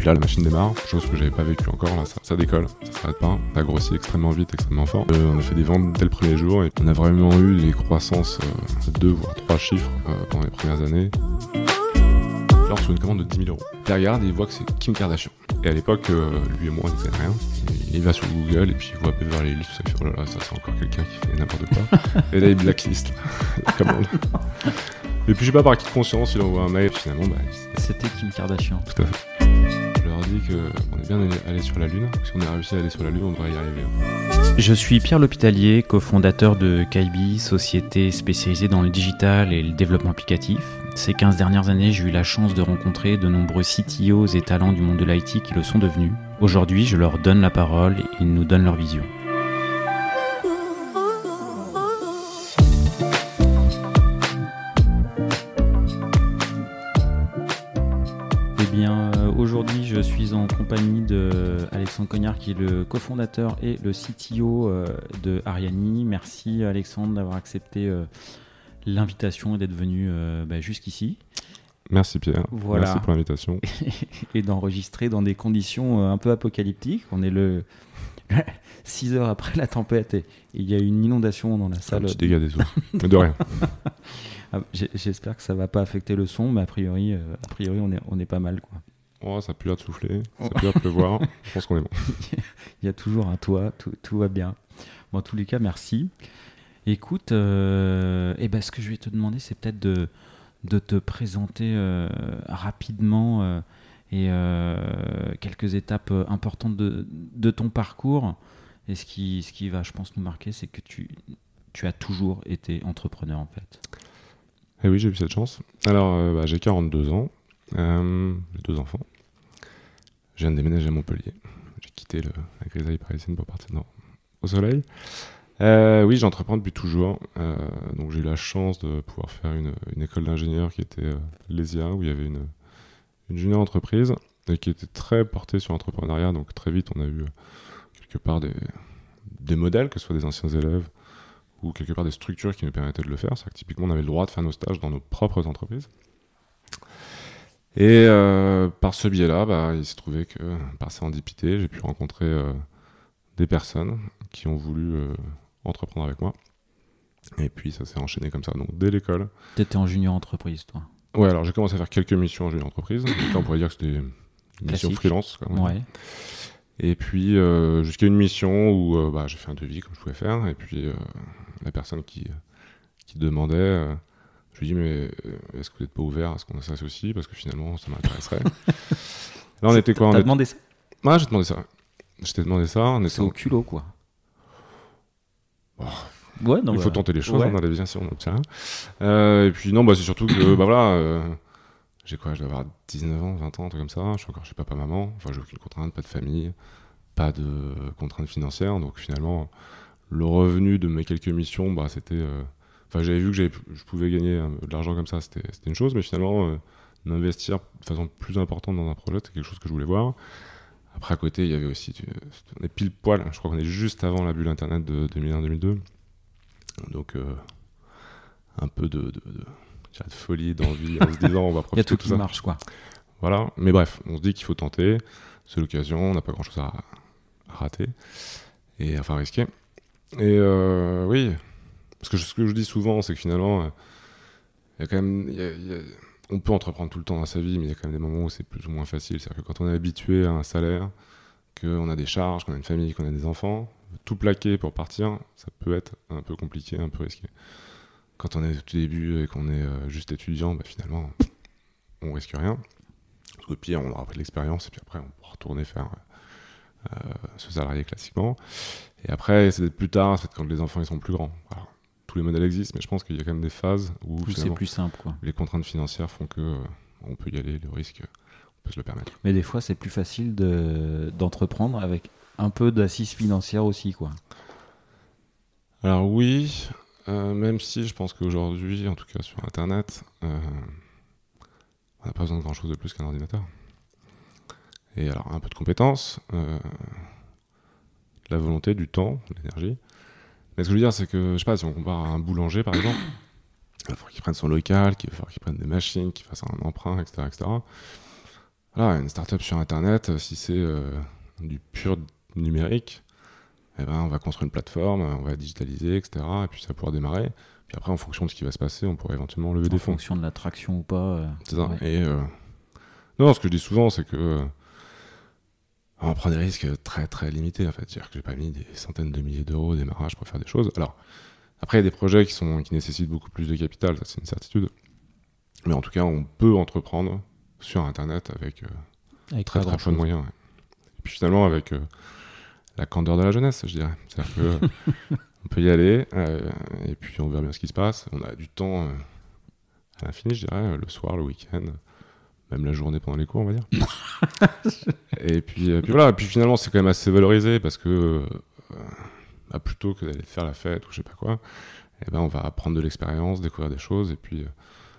puis là, la machine démarre, chose que j'avais pas vécu encore. Là, ça, décolle, ça s'arrête pas. Ça grossit extrêmement vite, extrêmement fort. Euh, on a fait des ventes dès le premier jour et on a vraiment eu des croissances de deux voire trois chiffres pendant les premières années. Alors sur une commande de 10 000 euros. Il regarde et il voit que c'est Kim Kardashian. Et à l'époque, lui et moi, on ne sait rien. il va sur Google et puis il voit Beverly Hills, ça fait oh là là, ça c'est encore quelqu'un qui fait n'importe quoi. et là il blacklist la commande. Et puis je sais pas par qui de conscience, il envoie un mail, finalement, bah, c'était Kim Kardashian. Tout à fait. Qu'on est bien allé sur la Lune, a réussi à aller sur la Lune, on devrait y arriver. Je suis Pierre L'Hôpitalier, cofondateur de Kaibi, société spécialisée dans le digital et le développement applicatif. Ces 15 dernières années, j'ai eu la chance de rencontrer de nombreux CTOs et talents du monde de l'IT qui le sont devenus. Aujourd'hui, je leur donne la parole et ils nous donnent leur vision. Compagnie de Alexandre Cognard, qui est le cofondateur et le CTO euh, de Ariani. Merci Alexandre d'avoir accepté euh, l'invitation et d'être venu euh, bah, jusqu'ici. Merci Pierre. Merci pour l'invitation. et d'enregistrer dans des conditions un peu apocalyptiques. On est le 6 heures après la tempête et il y a une inondation dans la salle. Un petit dégât des eaux. de rien. Ah, j'espère que ça va pas affecter le son, mais a priori, a priori on, est, on est pas mal. Quoi. Oh, ça pue à de souffler, ça pue à pleuvoir. Je pense qu'on est bon. Il y a toujours un toit, tout, tout, va bien. Bon, en tous les cas, merci. Écoute, euh, eh ben, ce que je vais te demander, c'est peut-être de, de te présenter euh, rapidement euh, et euh, quelques étapes importantes de, de, ton parcours. Et ce qui, ce qui va, je pense, nous marquer, c'est que tu, tu as toujours été entrepreneur, en fait. Eh oui, j'ai eu cette chance. Alors, bah, j'ai 42 ans. j'ai deux enfants. Je viens de déménager à Montpellier. J'ai quitté la grisaille parisienne pour partir au soleil. Euh, oui, j'entreprends depuis toujours. Euh, donc j'ai eu la chance de pouvoir faire une, école d'ingénieur qui était euh, l'ESIA, où il y avait une, une junior entreprise et qui était très portée sur l'entrepreneuriat. Donc très vite, on a eu quelque part des, modèles, que ce soit des anciens élèves ou quelque part des structures qui nous permettaient de le faire. C'est que typiquement, on avait le droit de faire nos stages dans nos propres entreprises. Et euh, par ce biais-là, bah, il s'est trouvé que, par serendipité, j'ai pu rencontrer euh, des personnes qui ont voulu euh, entreprendre avec moi. Et puis ça s'est enchaîné comme ça, donc dès l'école. Tu étais en junior entreprise, toi Ouais, alors j'ai commencé à faire quelques missions en junior entreprise. là, on pourrait dire que c'était des missions freelance. Quand même. Ouais. Et puis jusqu'à une mission où bah, j'ai fait un devis comme je pouvais faire. Et puis la personne qui, qui demandait je lui dis, mais euh, est-ce que vous n'êtes pas ouvert à ce qu'on s'associe Parce que finalement, ça m'intéresserait. Là, on était quoi T'as demandé ça? Ouais, j'ai demandé ça. Je t'ai demandé ça. C'est au culot, quoi. Oh. Ouais, non, Il faut tenter les choses hein, dans la vie, si on obtient. Euh, et puis, non, bah, c'est surtout que, bah voilà, euh, j'ai quoi Je dois avoir 19 ans, 20 ans, un truc comme ça. Je suis encore chez papa-maman. Enfin, j'ai aucune contrainte, pas de famille, pas de contrainte financière. Donc, finalement, le revenu de mes quelques missions, bah, c'était Enfin, j'avais vu que je pouvais gagner euh, de l'argent comme ça, c'était une chose, mais finalement, euh, d'investir de façon plus importante dans un projet, c'est quelque chose que je voulais voir. Après, à côté, il y avait aussi. On est pile poil, je crois qu'on est juste avant la bulle internet de 2001-2002. Donc, euh, un peu de, de, de, folie, d'envie, en se disant on va profiter. Il y a tout, qui marche, quoi. Voilà, mais bref, on se dit qu'il faut tenter. C'est l'occasion, on n'a pas grand chose à, rater. Et enfin risquer. Et oui, parce que ce que je dis souvent, c'est que finalement, euh, il y a quand même. on peut entreprendre tout le temps dans sa vie, mais il y a quand même des moments où c'est plus ou moins facile. C'est-à-dire que quand on est habitué à un salaire, qu'on a des charges, qu'on a une famille, qu'on a des enfants, tout plaquer pour partir, ça peut être un peu compliqué, un peu risqué. Quand on est au tout début et qu'on est euh, juste étudiant, bah, finalement, on risque rien. Au pire, on aura pris de l'expérience et puis après, on pourra retourner faire euh, ce salarié classiquement. Et après, c'est plus tard, c'est quand les enfants ils sont plus grands tous les modèles existent, mais je pense qu'il y a quand même des phases où c'est plus simple. Quoi. Les contraintes financières font que euh, on peut y aller, le risque, on peut se le permettre. Mais des fois, c'est plus facile d'entreprendre avec un peu d'assises financières aussi, quoi. Alors oui, euh, même si je pense qu'aujourd'hui, en tout cas sur Internet, euh, on n'a pas besoin de grand-chose de plus qu'un ordinateur. Et alors un peu de compétences, la volonté, du temps, l'énergie. Mais ce que je veux dire, c'est que, je sais pas, si on compare à un boulanger, par exemple, il va falloir qu'il prenne son local, qu'il va falloir qu'il prenne des machines, qu'il fasse un emprunt, etc. etc. voilà, une startup sur Internet, si c'est du pur numérique, eh ben, on va construire une plateforme, on va digitaliser, etc. Et puis ça pourra démarrer. Puis après, en fonction de ce qui va se passer, on pourra éventuellement lever des fonds. En fonction de l'attraction ou pas. c'est ça. Et non, ce que je dis souvent, c'est que on prend des risques très très limités en fait. C'est-à-dire que j'ai pas mis des centaines de milliers d'euros au démarrage pour faire des choses. Alors, après, il y a des projets qui, sont, qui nécessitent beaucoup plus de capital, ça c'est une certitude. Mais en tout cas, on peut entreprendre sur Internet avec, euh, très très peu de moyens. Et puis finalement, avec euh, la candeur de la jeunesse, je dirais. C'est-à-dire que on peut y aller, euh, et puis on verra bien ce qui se passe. On a du temps à l'infini, je dirais, le soir, le week-end même la journée pendant les cours, on va dire. et puis, euh, puis voilà, et puis finalement, c'est quand même assez valorisé parce que euh, bah, plutôt que d'aller faire la fête ou je sais pas quoi, eh ben, on va apprendre de l'expérience, découvrir des choses, et puis euh,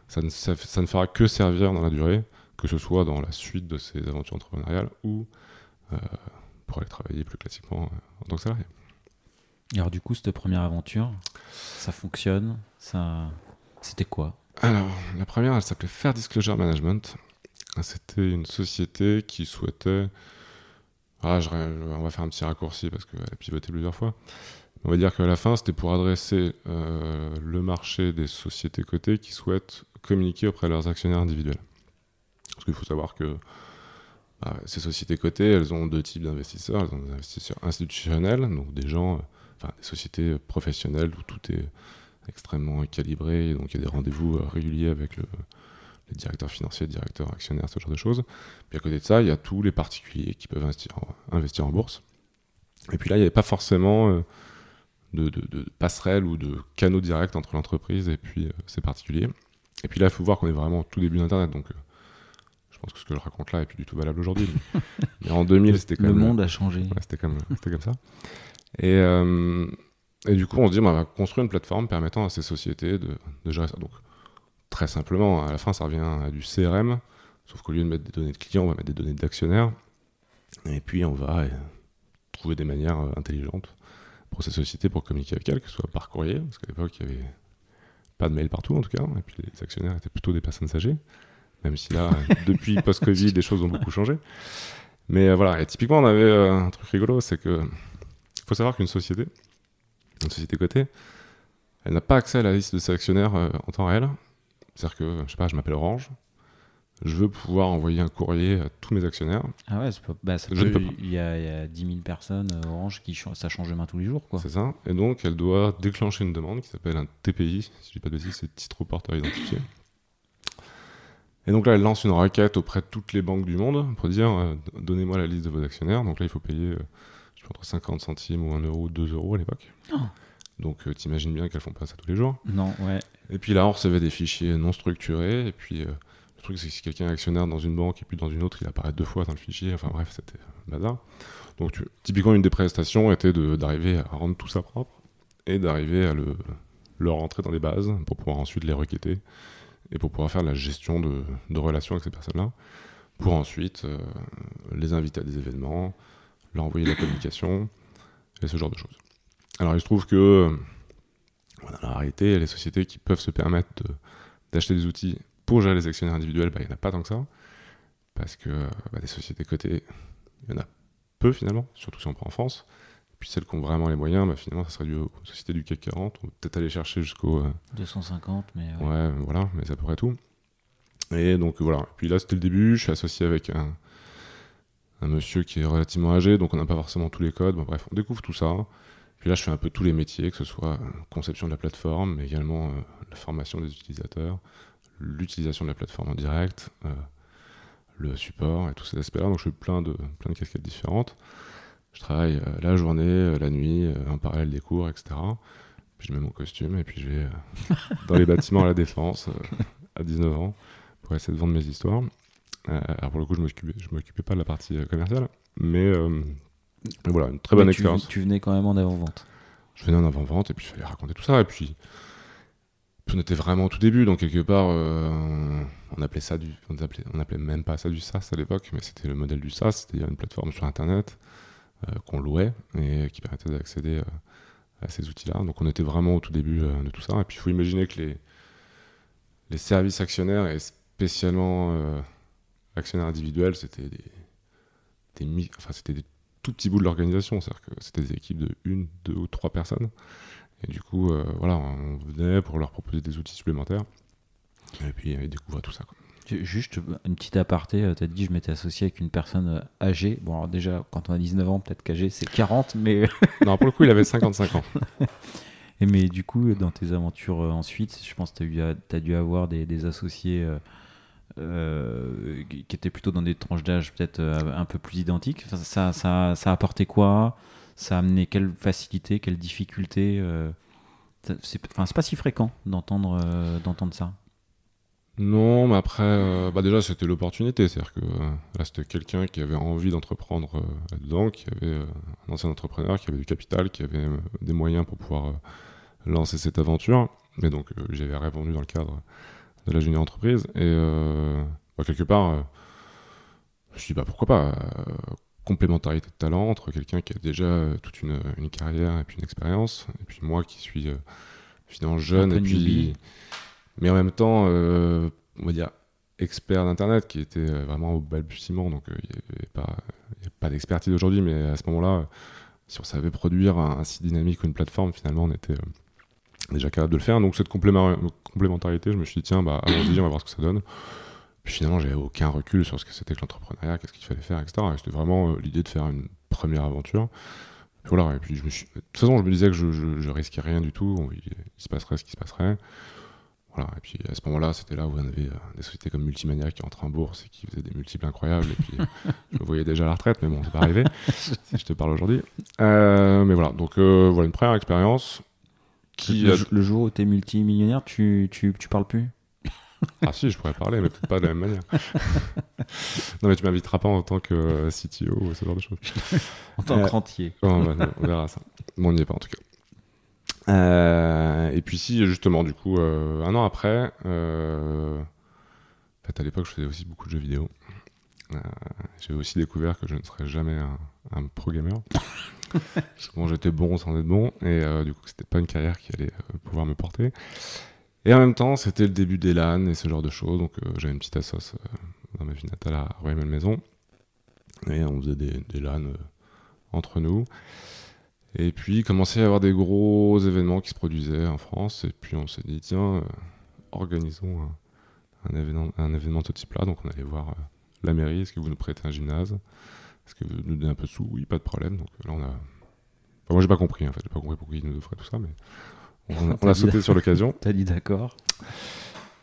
ça, ne, ça, ne fera que servir dans la durée, que ce soit dans la suite de ces aventures entrepreneuriales ou pour aller travailler plus classiquement en tant que salarié. alors du coup, cette première aventure, ça fonctionne ça... C'était quoi? Alors, la première, elle s'appelait Fair Disclosure Management. C'était une société qui souhaitait. Ah, on va faire un petit raccourci parce qu'elle a pivoté plusieurs fois. On va dire qu'à la fin, c'était pour adresser euh, le marché des sociétés cotées qui souhaitent communiquer auprès de leurs actionnaires individuels. Parce qu'il faut savoir que bah, ces sociétés cotées, elles ont deux types d'investisseurs. Elles ont des investisseurs institutionnels, donc des gens, euh, enfin des sociétés professionnelles où tout est extrêmement calibré, donc il y a des rendez-vous euh, réguliers avec le, les directeurs financiers, directeurs actionnaires, ce genre de choses. Puis à côté de ça, il y a tous les particuliers qui peuvent investir en, investir en bourse. Et puis là, il n'y avait pas forcément euh, de, de, passerelle ou de canaux directs entre l'entreprise et puis euh, ces particuliers. Et puis là, il faut voir qu'on est vraiment au tout début d'Internet, donc euh, je pense que ce que je raconte là est plus du tout valable aujourd'hui. mais, en 2000, c'était quand Le même... monde a changé. c'était comme, comme ça. Et, et du coup, on se dit, bah, on va construire une plateforme permettant à ces sociétés de, de gérer ça. Donc, très simplement, à la fin, ça revient à du CRM, sauf qu'au lieu de mettre des données de clients, on va mettre des données d'actionnaires. Et puis, on va euh, trouver des manières euh, intelligentes pour ces sociétés pour communiquer avec elles, que ce soit par courrier, parce qu'à l'époque, il n'y avait pas de mail partout, en tout cas. Et puis, les actionnaires étaient plutôt des personnes âgées, même si là, depuis post-Covid, les choses ont beaucoup changé. Mais euh, voilà, et typiquement, on avait un truc rigolo, c'est que faut savoir qu'une société, une société cotée, elle n'a pas accès à la liste de ses actionnaires en temps réel, c'est-à-dire que, je sais pas, je m'appelle Orange, je veux pouvoir envoyer un courrier à tous mes actionnaires. Ah ouais, bah, ça peut, Il, y a, il y a 10 000 personnes euh, Orange qui ça change de main tous les jours. C'est ça. Et donc, elle doit déclencher une demande qui s'appelle un TPI, si je dis pas de bêtises, c'est titre porteur identifié. Et donc là, elle lance une requête auprès de toutes les banques du monde pour dire euh, donnez-moi la liste de vos actionnaires. Donc là, il faut payer euh, je sais, entre 50 centimes ou 1 euro, 2 euros à l'époque. Oh. Donc euh, t'imagines bien qu'elles font pas ça tous les jours. Non, ouais. Et puis là, on recevait des fichiers non structurés. Et puis euh, le truc, c'est que si quelqu'un est actionnaire dans une banque et puis dans une autre, il apparaît deux fois dans le fichier. Enfin bref, c'était bazar. Donc typiquement, une des prestations était d'arriver à rendre tout ça propre et d'arriver à le, le rentrer dans des bases pour pouvoir ensuite les requêter et pour pouvoir faire la gestion de, de relations avec ces personnes-là pour ensuite euh, les inviter à des événements, leur envoyer de la communication et ce genre de choses. Alors il se trouve que dans la réalité, les sociétés qui peuvent se permettre d'acheter des outils pour gérer les actionnaires individuels, bah, il n'y en a pas tant que ça. Parce que bah, des sociétés cotées, il y en a peu finalement, surtout si on prend en France. Et puis celles qui ont vraiment les moyens, bah, finalement, ça serait dû aux sociétés du CAC 40. On peut peut-être aller chercher jusqu'au. 250, euh, mais. Ouais. voilà, mais c'est à peu près tout. Et donc voilà. Et puis là, c'était le début. Je suis associé avec un, un monsieur qui est relativement âgé, donc on n'a pas forcément tous les codes. bref, on découvre tout ça. Puis là, je fais un peu tous les métiers, que ce soit conception de la plateforme, mais également euh, la formation des utilisateurs, l'utilisation de la plateforme en direct, euh, le support et tous ces aspects-là. Donc je fais plein de, plein de casquettes différentes. Je travaille euh, la journée, la nuit, en parallèle des cours, etc. Puis je mets mon costume et puis je vais dans les bâtiments à la défense à 19 ans pour essayer de vendre mes histoires. alors pour le coup, je ne m'occupais pas de la partie commerciale, mais voilà, une très bonne expérience. Tu venais quand même en avant-vente. Je venais en avant-vente et puis il fallait raconter tout ça. Et puis, on était vraiment au tout début, donc quelque part, euh, on appelait ça du. On appelait, on appelait même pas ça du SaaS à l'époque, mais c'était le modèle du SaaS, c'est-à-dire une plateforme sur Internet euh, qu'on louait et qui permettait d'accéder euh, à ces outils-là. Donc on était vraiment au tout début de tout ça. Et puis il faut imaginer que les, les services actionnaires et spécialement actionnaires individuels, c'était des, des, enfin, c'était des tout petits bouts de l'organisation. C'est-à-dire que c'était des équipes de une, deux ou trois personnes. Et du coup, euh, voilà, on venait pour leur proposer des outils supplémentaires. Et puis, ils découvraient tout ça. Quoi. Juste une petite aparté, euh, tu as dit je m'étais associé avec une personne euh, âgée. Bon, alors déjà, quand on a 19 ans, peut-être qu'âgé c'est 40, mais. non, pour le coup, il avait 55 ans. Et mais du coup, dans tes aventures ensuite, je pense que tu as, dû avoir des, associés qui étaient plutôt dans des tranches d'âge peut-être un peu plus identiques. ça, ça, ça a apporté quoi? Ça a amené quelle facilité, quelle difficulté C'est pas si fréquent d'entendre ça. Non, mais après, euh, bah déjà c'était l'opportunité, c'est-à-dire que euh, là c'était quelqu'un qui avait envie d'entreprendre euh, là-dedans, qui avait un ancien entrepreneur, qui avait du capital, qui avait des moyens pour pouvoir lancer cette aventure. Mais donc j'avais répondu dans le cadre de la junior entreprise et bah, quelque part, je me suis dit bah pourquoi pas complémentarité de talent entre quelqu'un qui a déjà toute une, une, carrière et puis une expérience, et puis moi qui suis finalement jeune et puis mais en même temps, euh, on va dire expert d'internet qui était euh, vraiment au balbutiement, donc euh, il n'y avait pas, pas d'expertise aujourd'hui, mais à ce moment-là, si on savait produire un, site dynamique ou une plateforme, finalement, on était déjà capable de le faire. Donc cette complémentarité, je me suis dit, tiens, bah, allons-y, on va voir ce que ça donne. Puis finalement, j'avais aucun recul sur ce que c'était que l'entrepreneuriat, qu'est-ce qu'il fallait faire, etc. C'était vraiment l'idée de faire une première aventure. voilà, et puis je me suis... De toute façon, je me disais que je, je, risquais rien du tout, il, il, se passerait ce qui se passerait. Voilà, et puis à ce moment-là, c'était là où on avait euh, des sociétés comme Multimania qui entraient en bourse et qui faisaient des multiples incroyables. Et puis euh, je me voyais déjà à la retraite, mais bon, c'est pas arrivé si je te parle aujourd'hui. Euh, mais voilà, donc voilà une première expérience. Qui le, jour où tu es multimillionnaire, tu, tu, tu parles plus? Ah si, je pourrais parler, mais peut-être pas de la même manière. non, mais tu m'inviteras pas en tant que CTO ou ce genre de choses. en tant que rentier. on verra ça. Bon, on n'y est pas en tout cas. Euh, et puis si, justement, du coup, euh, un an après, euh, en fait, à l'époque, je faisais aussi beaucoup de jeux vidéo. J'ai aussi découvert que je ne serais jamais un, pro gamer. bon, j'étais bon sans être bon, et du coup, c'était pas une carrière qui allait pouvoir me porter. Et en même temps, c'était le début des LAN et ce genre de choses, donc j'avais une petite assoce dans ma vie natale à Royal Maison, et on faisait des, des LAN entre nous. Et puis, il commençait à y avoir des gros événements qui se produisaient en France. Et puis, on s'est dit, tiens, euh, organisons un, événement, un événement de ce type-là. Donc, on allait voir euh, la mairie. Est-ce que vous nous prêtez un gymnase? Est-ce que vous nous donnez un peu de sous? Oui, pas de problème. Donc, là, on a. Enfin, moi, j'ai pas compris, en fait. J'ai pas compris pourquoi ils nous offraient tout ça, mais on, a, sauté sur l'occasion. T'as dit d'accord.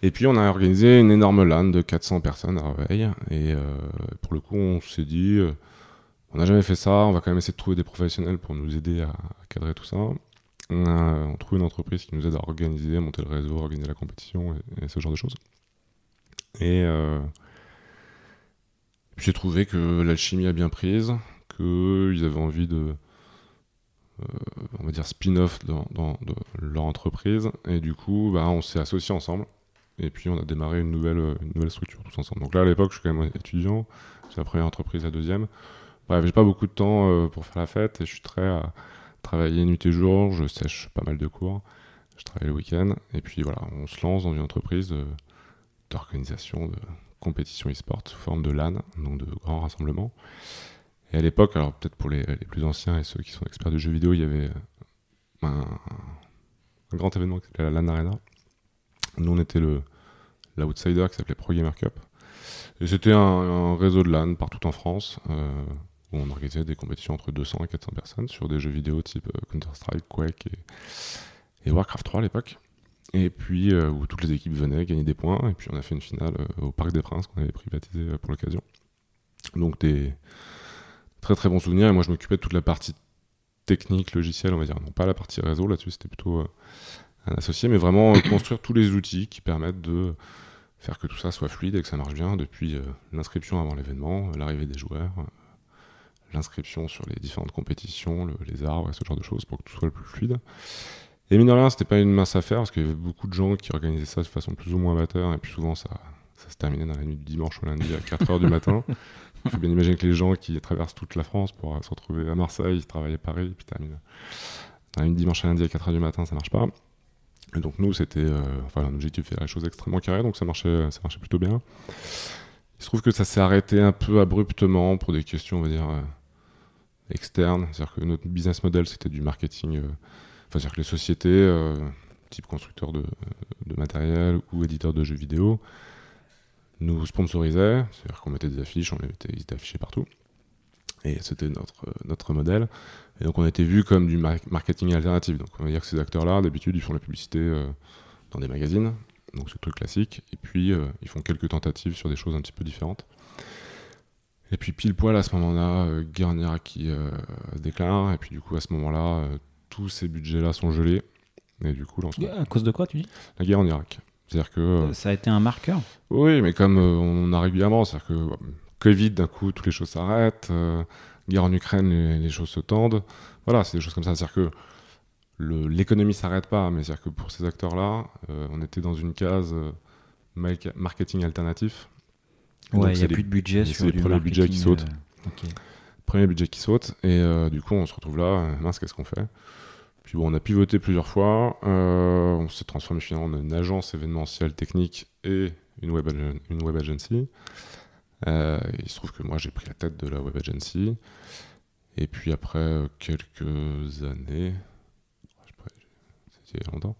Et puis, on a organisé une énorme LAN de 400 personnes à Réveil. Et euh, pour le coup, on s'est dit on n'a jamais fait ça, on va quand même essayer de trouver des professionnels pour nous aider à, cadrer tout ça. On, a, trouve une entreprise qui nous aide à organiser, à monter le réseau, à organiser la compétition et, ce genre de choses. Et euh, j'ai trouvé que l'alchimie a bien prise, qu'ils avaient envie de, euh, on va dire, spin-off dans, leur entreprise. Et du coup, bah, on s'est associés ensemble. Et puis on a démarré une nouvelle, une nouvelle structure tous ensemble. Donc là, à l'époque, je suis quand même étudiant. C'est la première entreprise, la deuxième. Bref, j'ai pas beaucoup de temps euh, pour faire la fête et je suis très à travailler nuit et jour. Je sèche pas mal de cours. Je travaille le week-end. Et puis voilà, on se lance dans une entreprise d'organisation compétition e-sport sous forme de LAN, donc de grands rassemblements. Et à l'époque, alors peut-être pour les, plus anciens et ceux qui sont experts de jeux vidéo, il y avait un, grand événement qui s'appelait la LAN Arena. Nous, on était l'outsider qui s'appelait Pro Gamer Cup. Et c'était un, réseau de LAN partout en France. Euh, où on organisait des compétitions entre 200 et 400 personnes sur des jeux vidéo type euh, Counter-Strike, Quake et, Warcraft 3 à l'époque. Et puis euh, où toutes les équipes venaient gagner des points. Et puis on a fait une finale euh, au Parc des Princes qu'on avait privatisé pour l'occasion. Donc des très très bons souvenirs. Et moi je m'occupais de toute la partie technique, logicielle, on va dire. Non pas la partie réseau, là-dessus c'était plutôt un associé, mais vraiment construire tous les outils qui permettent de faire que tout ça soit fluide et que ça marche bien depuis l'inscription avant l'événement, l'arrivée des joueurs, l'inscription sur les différentes compétitions, les arbres et ce genre de choses pour que tout soit le plus fluide. Et mine de rien, c'était pas une mince affaire parce qu'il y avait beaucoup de gens qui organisaient ça de façon plus ou moins amateur et puis souvent ça, ça se terminait dans la nuit du dimanche au lundi à 4h du matin. Il faut bien imaginer que les gens qui traversent toute la France pour se retrouver à Marseille, travailler à Paris, et puis terminent dans une dimanche à lundi à 4h du matin, ça marche pas. Et donc nous, c'était, euh, enfin, l'objectif de faire les choses extrêmement carrées, donc ça marchait, ça marchait plutôt bien. Il se trouve que ça s'est arrêté un peu abruptement pour des questions, on va dire, euh, externes. C'est-à-dire que notre business model, c'était du marketing. C'est-à-dire que les sociétés, euh, type constructeurs de, matériel ou éditeurs de jeux vidéo, nous sponsorisaient. C'est-à-dire qu'on mettait des affiches, on les mettait, ils étaient affichés partout. Et c'était notre, notre modèle. Et donc, on été vu comme du mar- marketing alternatif. Donc, on va dire que ces acteurs-là, d'habitude, ils font la publicité euh, dans des magazines. Donc, c'est le truc classique. Et puis, euh, ils font quelques tentatives sur des choses un petit peu différentes. Et puis, pile poil, à ce moment-là, euh, Irak qui se déclare. Et puis, du coup, à ce moment-là, tous ces budgets-là sont gelés. Et du coup, là, À cause de quoi, tu dis? La guerre en Irak. C'est-à-dire que. euh, Ça a été un marqueur? Oui, mais comme euh, on a régulièrement, c'est-à-dire que euh, Covid, d'un coup, toutes les choses s'arrêtent. guerre en Ukraine, les, les choses se tendent. Voilà, c'est des choses comme ça. C'est-à-dire que l'économie s'arrête pas, mais c'est-à-dire que pour ces acteurs-là, euh, on était dans une case euh, marketing alternatif. Ouais, il n'y a plus de budget c'est sur les du premiers budgets qui marketing, sautent. euh. Premier budget qui saute. Et euh, du coup, on se retrouve là. mince, qu'est-ce qu'on fait? Puis bon, on a pivoté plusieurs fois. euh, on s'est transformé finalement en une agence événementielle technique et une web, agency. Euh, il se trouve que moi, j'ai pris la tête de la web agency. Et puis après quelques années, c'était longtemps,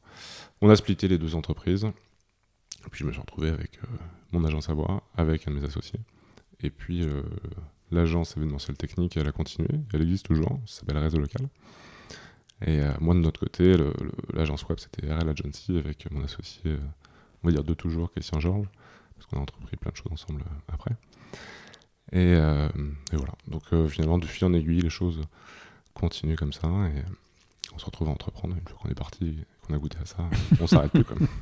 on a splitté les deux entreprises. Et puis je me suis retrouvé avec mon agence à voix, avec un de mes associés. Et puis l'agence événementielle technique, elle a continué, elle existe toujours, ça s'appelle Réseau Local. Et euh, moi, de notre côté, l'agence web, c'était RL Agency avec mon associé, euh, on va dire de toujours, Christian Georges, parce qu'on a entrepris plein de choses ensemble euh, après. Et, voilà. Donc finalement, de fil en aiguille, les choses continuent comme ça, et on se retrouve à entreprendre. Une fois qu'on est parti, qu'on a goûté à ça, on s'arrête plus comme.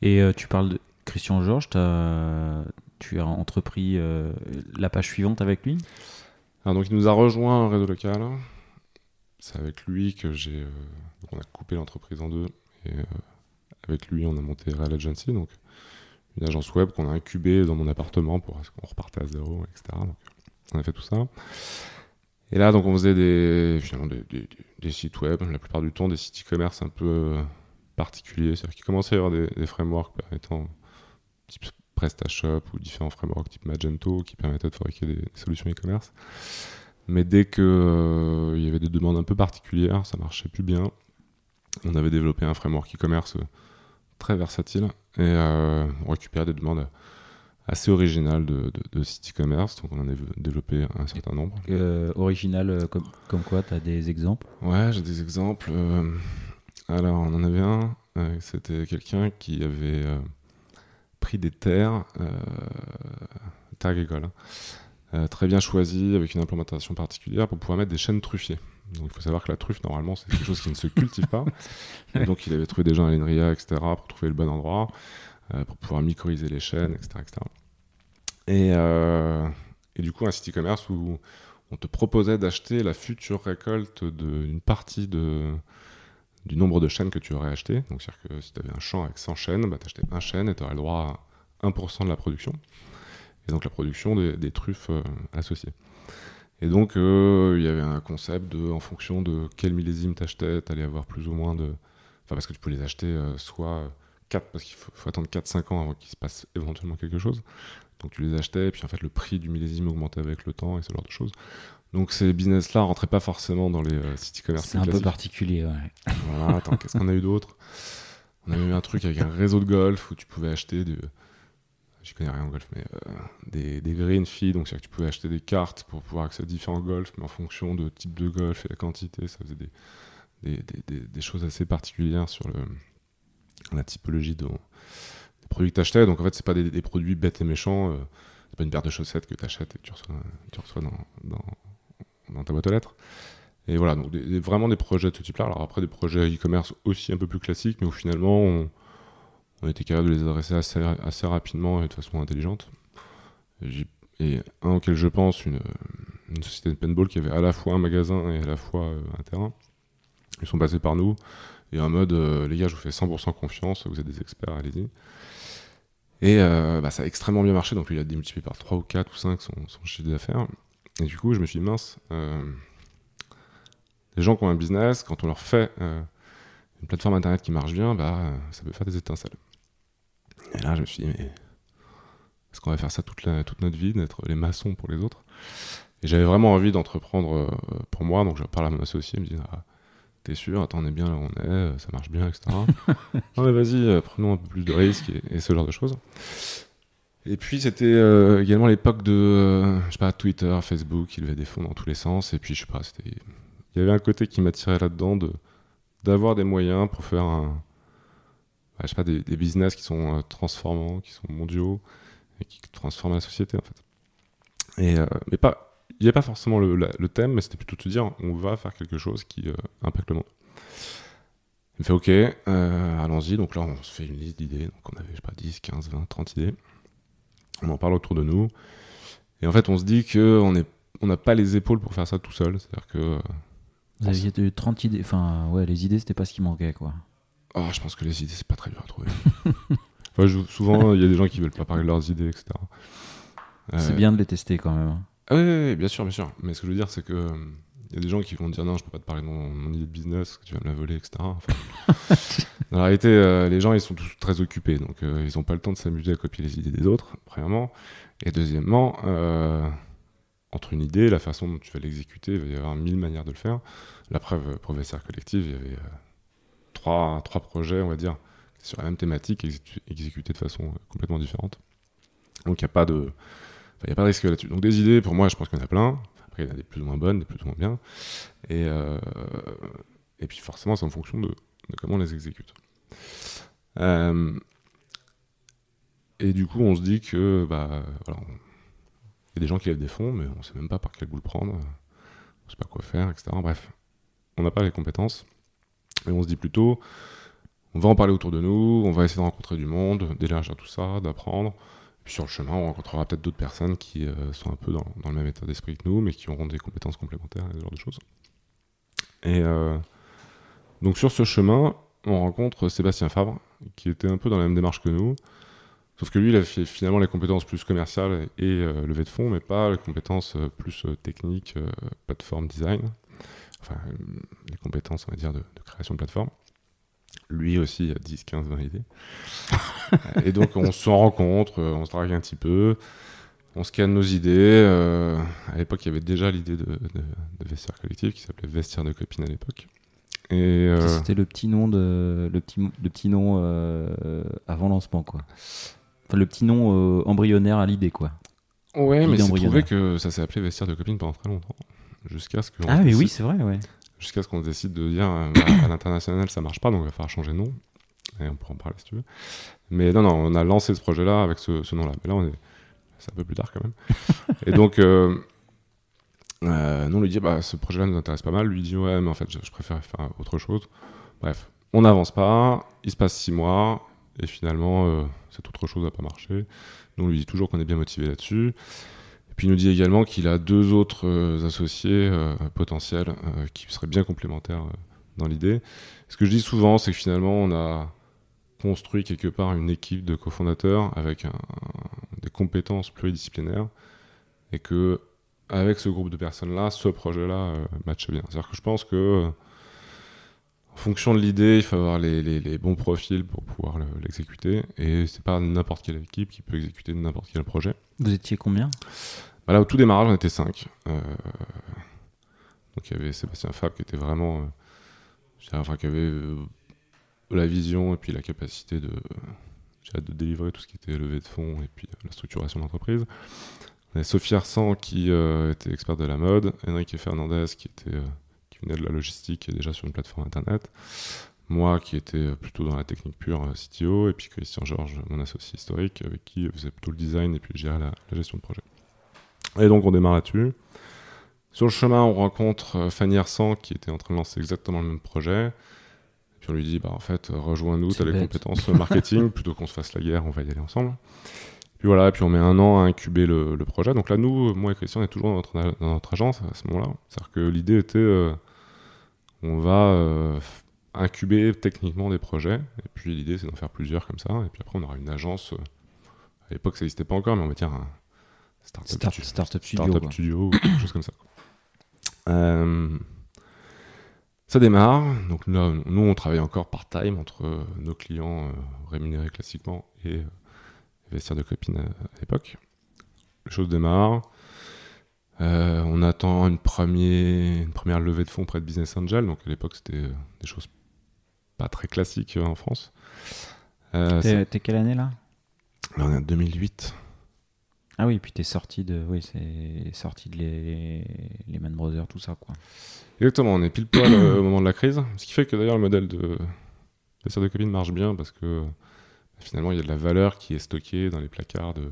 Et tu parles de Christian Georges, t'as- tu as entrepris euh, la page suivante avec lui? Donc il nous a rejoint un réseau local. C'est avec lui que j'ai. euh, on a coupé l'entreprise en deux. Et euh, avec lui, on a monté Real Agency, donc une agence web qu'on a incubée dans mon appartement pour qu'on repartait à zéro, etc. Donc on a fait tout ça. Et là, donc on faisait des, des, sites web, la plupart du temps des sites e-commerce un peu particuliers. C'est-à-dire qu'il commençait à y avoir des, frameworks permettant, type PrestaShop ou différents frameworks type Magento qui permettaient de fabriquer des, des solutions e-commerce. Mais dès que euh, il y avait des demandes un peu particulières, ça marchait plus bien. On avait développé un framework e-commerce euh, très versatile et euh, on récupérait des demandes assez originales de, de- de sites e-commerce. Donc on en a développé un certain nombre. Euh, Original, comme, comme quoi Tu as des exemples? Ouais, j'ai des exemples. Alors, on en avait un. C'était quelqu'un qui avait pris des terres, euh, terres agricoles, hein, euh, très bien choisies, avec une implémentation particulière pour pouvoir mettre des chênes truffiers. Donc, il faut savoir que la truffe, normalement, c'est quelque chose qui ne se cultive pas. Et donc, il avait trouvé des gens à l'INRIA, etc., pour trouver le bon endroit, euh, pour pouvoir mycorhizer les chênes, etc. etc. Et, euh, et du coup, un site e-commerce où on te proposait d'acheter la future récolte d'une partie de, du nombre de chênes que tu aurais acheté. Donc, c'est-à-dire que si tu avais un champ avec 100 chênes, bah, tu achetais un chêne et tu aurais le droit à 1% de la production. Et donc, la production des, truffes euh, associées. Et donc, euh, il y avait un concept de, en fonction de quel millésime tu achetais, tu allais avoir plus ou moins de. Enfin, parce que tu peux les acheter euh, soit 4, parce qu'il faut, faut attendre 4-5 ans avant qu'il se passe éventuellement quelque chose. Donc tu les achetais, et puis en fait le prix du millésime augmentait avec le temps et ce genre de choses. Donc ces business-là rentraient pas forcément dans les euh, sites e-commerce. C'est un peu particulier, ouais. Voilà, attends, qu'est-ce qu'on a eu d'autre? On a eu un truc avec un réseau de golf où tu pouvais acheter de. J'y connais rien en golf, mais euh, des, des green fees, donc c'est-à-dire que tu pouvais acheter des cartes pour pouvoir accéder à différents golfs, mais en fonction de type de golf et la quantité, ça faisait des, des, des- des- des choses assez particulières sur le, la typologie de, des produits que tu achetais. Donc en fait, c'est pas des, des produits bêtes et méchants, euh, c'est pas une paire de chaussettes que tu achètes et que tu reçois, tu reçois dans, dans, dans ta boîte aux lettres. Et voilà, donc vraiment des projets de ce type-là. Alors après, des projets e-commerce aussi un peu plus classiques, mais où finalement, on, était capable de les adresser assez, assez rapidement et de façon intelligente. Et un auquel je pense, une, société de paintball qui avait à la fois un magasin et à la fois euh, un terrain. Ils sont passés par nous. Et en mode, euh, les gars, je vous fais 100% confiance, vous êtes des experts, allez-y. Et euh, bah, ça a extrêmement bien marché, donc il a démultiplié par 3 ou 4 ou 5 son, son chiffre d'affaires. Et du coup, je me suis dit, mince, euh, les gens qui ont un business, quand on leur fait euh, une plateforme internet qui marche bien, bah, euh, ça peut faire des étincelles. Et là, je me suis dit, mais Est-ce qu'on va faire ça toute, la, toute notre vie, d'être les maçons pour les autres? Et j'avais vraiment envie d'entreprendre pour moi, donc je parle à mon associé, il me dit ah, T'es sûr Attends, on est bien là où on est, ça marche bien, etc. non, mais vas-y, prenons un peu plus de risques et, et ce genre de choses. Et puis c'était euh, également l'époque de, euh, je sais pas, Twitter, Facebook, il levait des fonds dans tous les sens. Et puis je sais pas, c'était, il y avait un côté qui m'attirait là-dedans de d'avoir des moyens pour faire bah, je sais pas, des, business qui sont euh, transformants, qui sont mondiaux et qui transforment la société en fait. Et mais pas, il n'y avait pas forcément le, le thème, mais c'était plutôt de se dire, on va faire quelque chose qui impacte le monde. Il me fait OK, allons-y. Donc là, on se fait une liste d'idées. Donc on avait, je sais pas, 10, 15, 20, 30 idées. On en parle autour de nous. Et en fait, on se dit qu'on est on n'a pas les épaules pour faire ça tout seul. C'est-à-dire que. euh, Vous aviez de 30 idées. Enfin, ouais, les idées, c'était pas ce qui manquait, quoi. oh, je pense que les idées, c'est pas très dur à trouver. Enfin, je- souvent, il y a des gens qui veulent pas parler de leurs idées, etc. C'est Euh, bien de les tester quand même. hein. Ah oui, oui, oui, bien sûr, bien sûr. Mais ce que je veux dire, c'est que euh, il y a des gens qui vont dire non, je peux pas te parler de mon, mon idée de business, que tu vas me la voler, etc. Enfin, dans la réalité, euh, les gens, ils sont tous très occupés, donc euh, ils n'ont pas le temps de s'amuser à copier les idées des autres, premièrement. Et deuxièmement, euh, entre une idée et la façon dont tu vas l'exécuter, il va y avoir mille manières de le faire. La preuve, Vestiaire Collective, il y avait trois, trois projets, on va dire, sur la même thématique, exécu- exécutés de façon complètement différente. Donc il n'y a pas de... Enfin, il n'y a pas de risque là-dessus. Donc des idées, pour moi, je pense qu'il y en a plein. Après, il y en a des plus ou moins bonnes, des plus ou moins bien. Et, euh, et puis forcément, c'est en fonction de, comment on les exécute. Euh, et du coup, on se dit que, bah, il y a des gens qui lèvent des fonds, mais on ne sait même pas par quel bout le prendre. On ne sait pas quoi faire, etc. Bref, on n'a pas les compétences. Et on se dit plutôt, on va en parler autour de nous, on va essayer de rencontrer du monde, d'élargir tout ça, d'apprendre. Sur le chemin, on rencontrera peut-être d'autres personnes qui euh, sont un peu dans, le même état d'esprit que nous, mais qui auront des compétences complémentaires et ce genre de choses. Et euh, donc sur ce chemin, on rencontre Sébastien Fabre, qui était un peu dans la même démarche que nous, sauf que lui, il a finalement les compétences plus commerciales et euh, de fonds, mais pas les compétences euh, plus techniques, plateforme design, enfin les compétences, on va dire, de, de création de plateforme. Lui aussi a 10, 15, 20 idées. et donc on se rencontre, euh, on se drague un petit peu, on scanne nos idées. euh, à l'époque, il y avait déjà l'idée de, de, de vestiaire collectif qui s'appelait Vestiaire de copine à l'époque. Et euh, C'était le petit nom de le petit le petit nom euh, avant lancement, quoi. Enfin, le petit nom embryonnaire à l'idée, quoi. ouais, mais c'est trouvé que ça s'est appelé Vestiaire de copine pendant très longtemps. Jusqu'à ce qu'on Ah, mais oui, c'est vrai, ouais. Jusqu'à ce qu'on décide de dire euh, bah, à l'international ça marche pas, donc il va falloir changer de nom. Et on pourra en parler si tu veux. Mais non, non, on a lancé ce projet-là avec ce, ce nom-là. Mais là, on est, c'est un peu plus tard quand même. et donc, euh, euh, nous on lui dit bah ce projet-là nous intéresse pas mal. Lui dit ouais, mais en fait je, je préfère faire autre chose. Bref, on n'avance pas. Il se passe six mois et finalement euh, cette autre chose n'a pas marché. Nous on lui dit toujours qu'on est bien motivé là-dessus. Puis il nous dit également qu'il a deux autres euh, associés euh, potentiels euh, qui seraient bien complémentaires dans l'idée. Ce que je dis souvent, c'est que finalement on a construit quelque part une équipe de cofondateurs avec des compétences pluridisciplinaires et que avec ce groupe de personnes-là, ce projet-là matche bien. C'est-à-dire que je pense que en fonction de l'idée, il faut avoir les, les- les bons profils pour pouvoir le- l'exécuter et c'est pas n'importe quelle équipe qui peut exécuter n'importe quel projet. Vous étiez combien? Bah là, au tout démarrage, on était 5. donc il y avait Sébastien Fab qui était vraiment. euh, je dirais, enfin, qui avait euh, la vision et puis la capacité de, de délivrer tout ce qui était levée de fonds et puis euh, la structuration d'entreprise. On avait Sophie Arsan qui euh, était experte de la mode, Enrique Fernandez qui, était, euh, qui venait de la logistique et déjà sur une plateforme internet. Moi qui étais plutôt dans la technique pure euh, CTO, et puis Christian Georges, mon associé historique, avec qui faisait plutôt le design et puis dirais la, la gestion de projet. Et donc on démarre là-dessus. Sur le chemin, on rencontre euh, Fanny Arsan qui était en train de lancer exactement le même projet. Et puis on lui dit, bah en fait, euh, rejoins-nous, C'est t'as les compétences marketing, plutôt qu'on se fasse la guerre, on va y aller ensemble. Puis voilà, et puis on met un an à incuber le, le projet. Donc là, nous, moi et Christian, on est toujours dans notre, dans notre agence à ce moment-là. C'est-à-dire que l'idée était, euh, on va euh, incuber techniquement des projets. Et puis l'idée, c'est d'en faire plusieurs comme ça. Et puis après, on aura une agence. euh, à l'époque, ça n'existait pas encore, mais on va dire un startup, Start- stu- Startup Studio. startup quoi. studio ou quelque chose comme ça. Euh, ça démarre. Donc là, nous, on travaille encore part-time entre nos clients euh, rémunérés classiquement et, euh, vestiaire de copine à, l'époque. Les choses démarrent. On attend une, une première levée de fonds près de Business Angel. Donc à l'époque, c'était des choses pas très classiques en France. T'es quelle année là? Là, on est en 2008. Ah oui, puis t'es sorti de, oui, c'est sorti de les, les Man Brothers, tout ça, quoi. Exactement, on est pile poil euh, au moment de la crise. Ce qui fait que d'ailleurs le modèle de vestiaire de copine marche bien parce que finalement il y a de la valeur qui est stockée dans les placards de,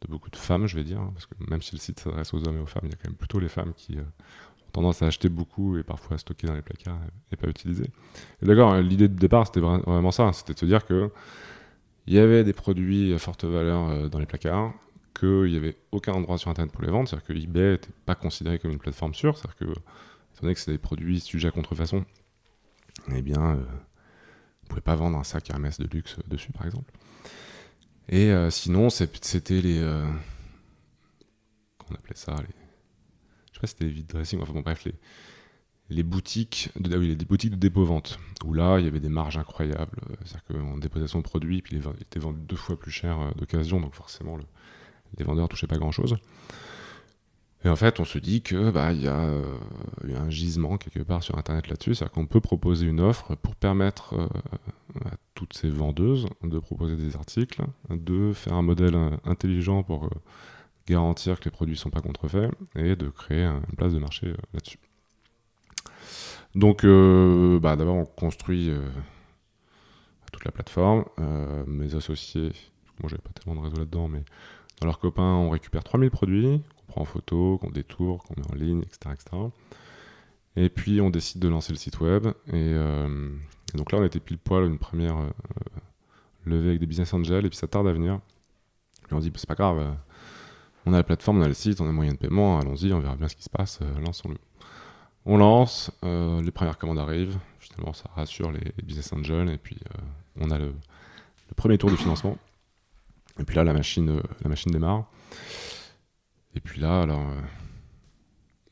de beaucoup de femmes, je vais dire. Parce que même si le site s'adresse aux hommes et aux femmes, il y a quand même plutôt les femmes qui euh, ont tendance à acheter beaucoup et parfois à stocker dans les placards et, pas utiliser. D'accord, l'idée de départ c'était vraiment ça, c'était de se dire que il y avait des produits à forte valeur euh, dans les placards, qu'il n'y avait aucun endroit sur Internet pour les vendre, c'est-à-dire que eBay n'était pas considéré comme une plateforme sûre, c'est-à-dire que étant donné que c'est des produits sujets à contrefaçon, eh bien, euh, vous ne pouvez pas vendre un sac Hermès de luxe dessus, par exemple. Et euh, sinon, c'était les. Euh, qu'on appelait ça les, Je sais pas si c'était les vide dressing, enfin bon, bref, les, les boutiques de, ah oui, les boutiques de dépôt-vente, où là, il y avait des marges incroyables. C'est-à-dire qu'on déposait son produit, puis il était vendu deux fois plus cher d'occasion, donc forcément, le, les vendeurs touchaient pas grand-chose. Et en fait, on se dit que bah il y a euh, un gisement quelque part sur Internet là-dessus, c'est-à-dire qu'on peut proposer une offre pour permettre euh, à toutes ces vendeuses de proposer des articles, de faire un modèle euh, intelligent pour garantir que les produits ne sont pas contrefaits et de créer une place de marché là-dessus. Donc, bah, d'abord, on construit toute la plateforme. mes associés, moi, j'avais pas tellement de réseau là-dedans, mais dans leurs copains, on récupère 3000 produits, prend en photo, qu'on détourne, qu'on met en ligne, etc., Et puis on décide de lancer le site web. Euh, et, donc là, on était pile poil une première euh, levée avec des business angels, et puis ça tarde à venir. Et on dit, c'est pas grave, euh, on a la plateforme, on a le site, on a le moyen de paiement, allons-y, on verra bien ce qui se passe, lançons-le. On lance, les premières commandes arrivent, finalement ça rassure les, business angels, et puis on a le, le, premier tour de financement. Et puis là, la machine, la machine démarre. Et puis là, alors, euh,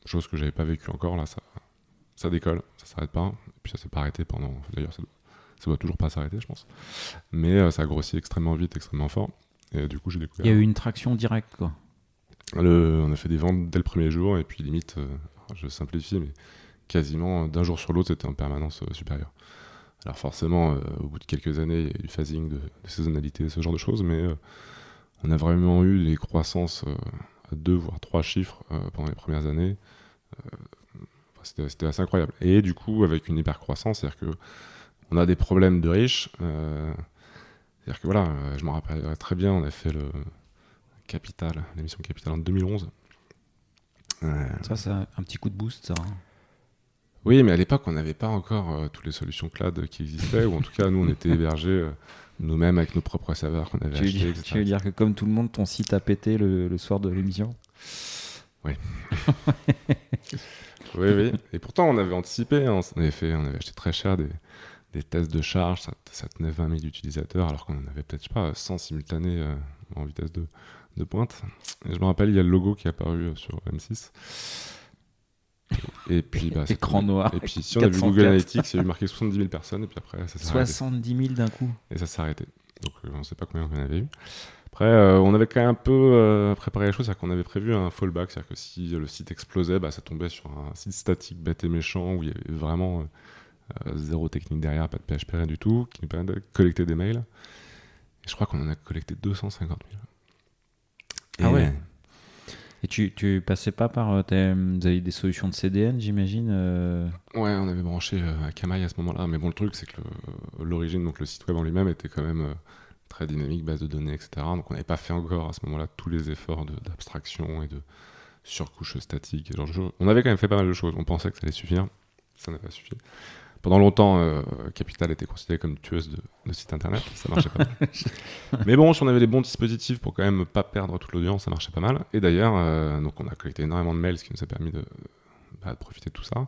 chose que j'avais pas vécu encore, là, ça, ça décolle, ça s'arrête pas. Et puis ça s'est pas arrêté pendant. D'ailleurs, ça, ça, doit toujours pas s'arrêter, je pense. Mais euh, ça a grossi extrêmement vite, extrêmement fort. Et du coup, j'ai découvert. Il y a eu une traction directe, quoi. Le, on a fait des ventes dès le premier jour, et puis limite, euh, je simplifie, mais quasiment d'un jour sur l'autre, c'était en permanence supérieure. Alors forcément, au bout de quelques années, il y a eu du phasing, de, de saisonnalité, ce genre de choses, mais on a vraiment eu les croissances deux voire trois chiffres euh, pendant les premières années. Euh, c'était assez incroyable. Et du coup, avec une hyper croissance, c'est-à-dire que on a des problèmes de riches. Euh, c'est-à-dire que voilà, je me rappelle très bien, on a fait le Capital, l'émission Capital en 2011. ça, c'est un petit coup de boost, ça. Hein. Oui, mais à l'époque, on n'avait pas encore toutes les solutions cloud qui existaient, ou en tout cas, nous, on était hébergés nous-mêmes avec nos propres serveurs qu'on avait tu achetés. tu veux dire que comme tout le monde, ton site a pété le, soir de l'émission? Oui. oui, oui. Et pourtant, on avait anticipé. Hein. On avait fait, on avait acheté très cher des, des tests de charge. Ça, tenait 20 000 utilisateurs, alors qu'on en avait peut-être, je sais pas, 100 simultanés euh, en vitesse de, de pointe. Et je me rappelle, il y a le logo qui est apparu euh, sur M6. Et puis, bah, écran noir. Et puis, si on a vu Google Analytics, il y a eu marqué 70 000 personnes, et puis après, ça s'est 70 000 d'un coup. Et ça s'est arrêté. Donc, euh, on ne sait pas combien on en avait eu. Après, euh, on avait quand même un peu euh, préparé les choses, c'est-à-dire qu'on avait prévu un fallback, c'est-à-dire que si le site explosait, bah, ça tombait sur un site statique bête et méchant où il y avait vraiment zéro technique derrière, pas de PHP, rien du tout, qui nous permettait de collecter des mails. Et je crois qu'on en a collecté 250 000. ah ouais et tu, tu passais pas par. Euh, vous avez des solutions de CDN, j'imagine euh Ouais, on avait branché euh, Akamai à ce moment-là. Mais bon, le truc, c'est que l'origine, donc le site web en lui-même, était quand même très dynamique, base de données, etc. Donc on n'avait pas fait encore à ce moment-là tous les efforts d'abstraction et de surcouche statique. Genre On avait quand même fait pas mal de choses. On pensait que ça allait suffire. Ça n'a pas suffi. Pendant longtemps, euh, Capital était considéré comme tueuse de, de sites internet, ça marchait pas mal. Mais bon, si on avait des bons dispositifs pour quand même pas perdre toute l'audience, ça marchait pas mal. Et d'ailleurs, euh, donc on a collecté énormément de mails, ce qui nous a permis de, bah, profiter de tout ça.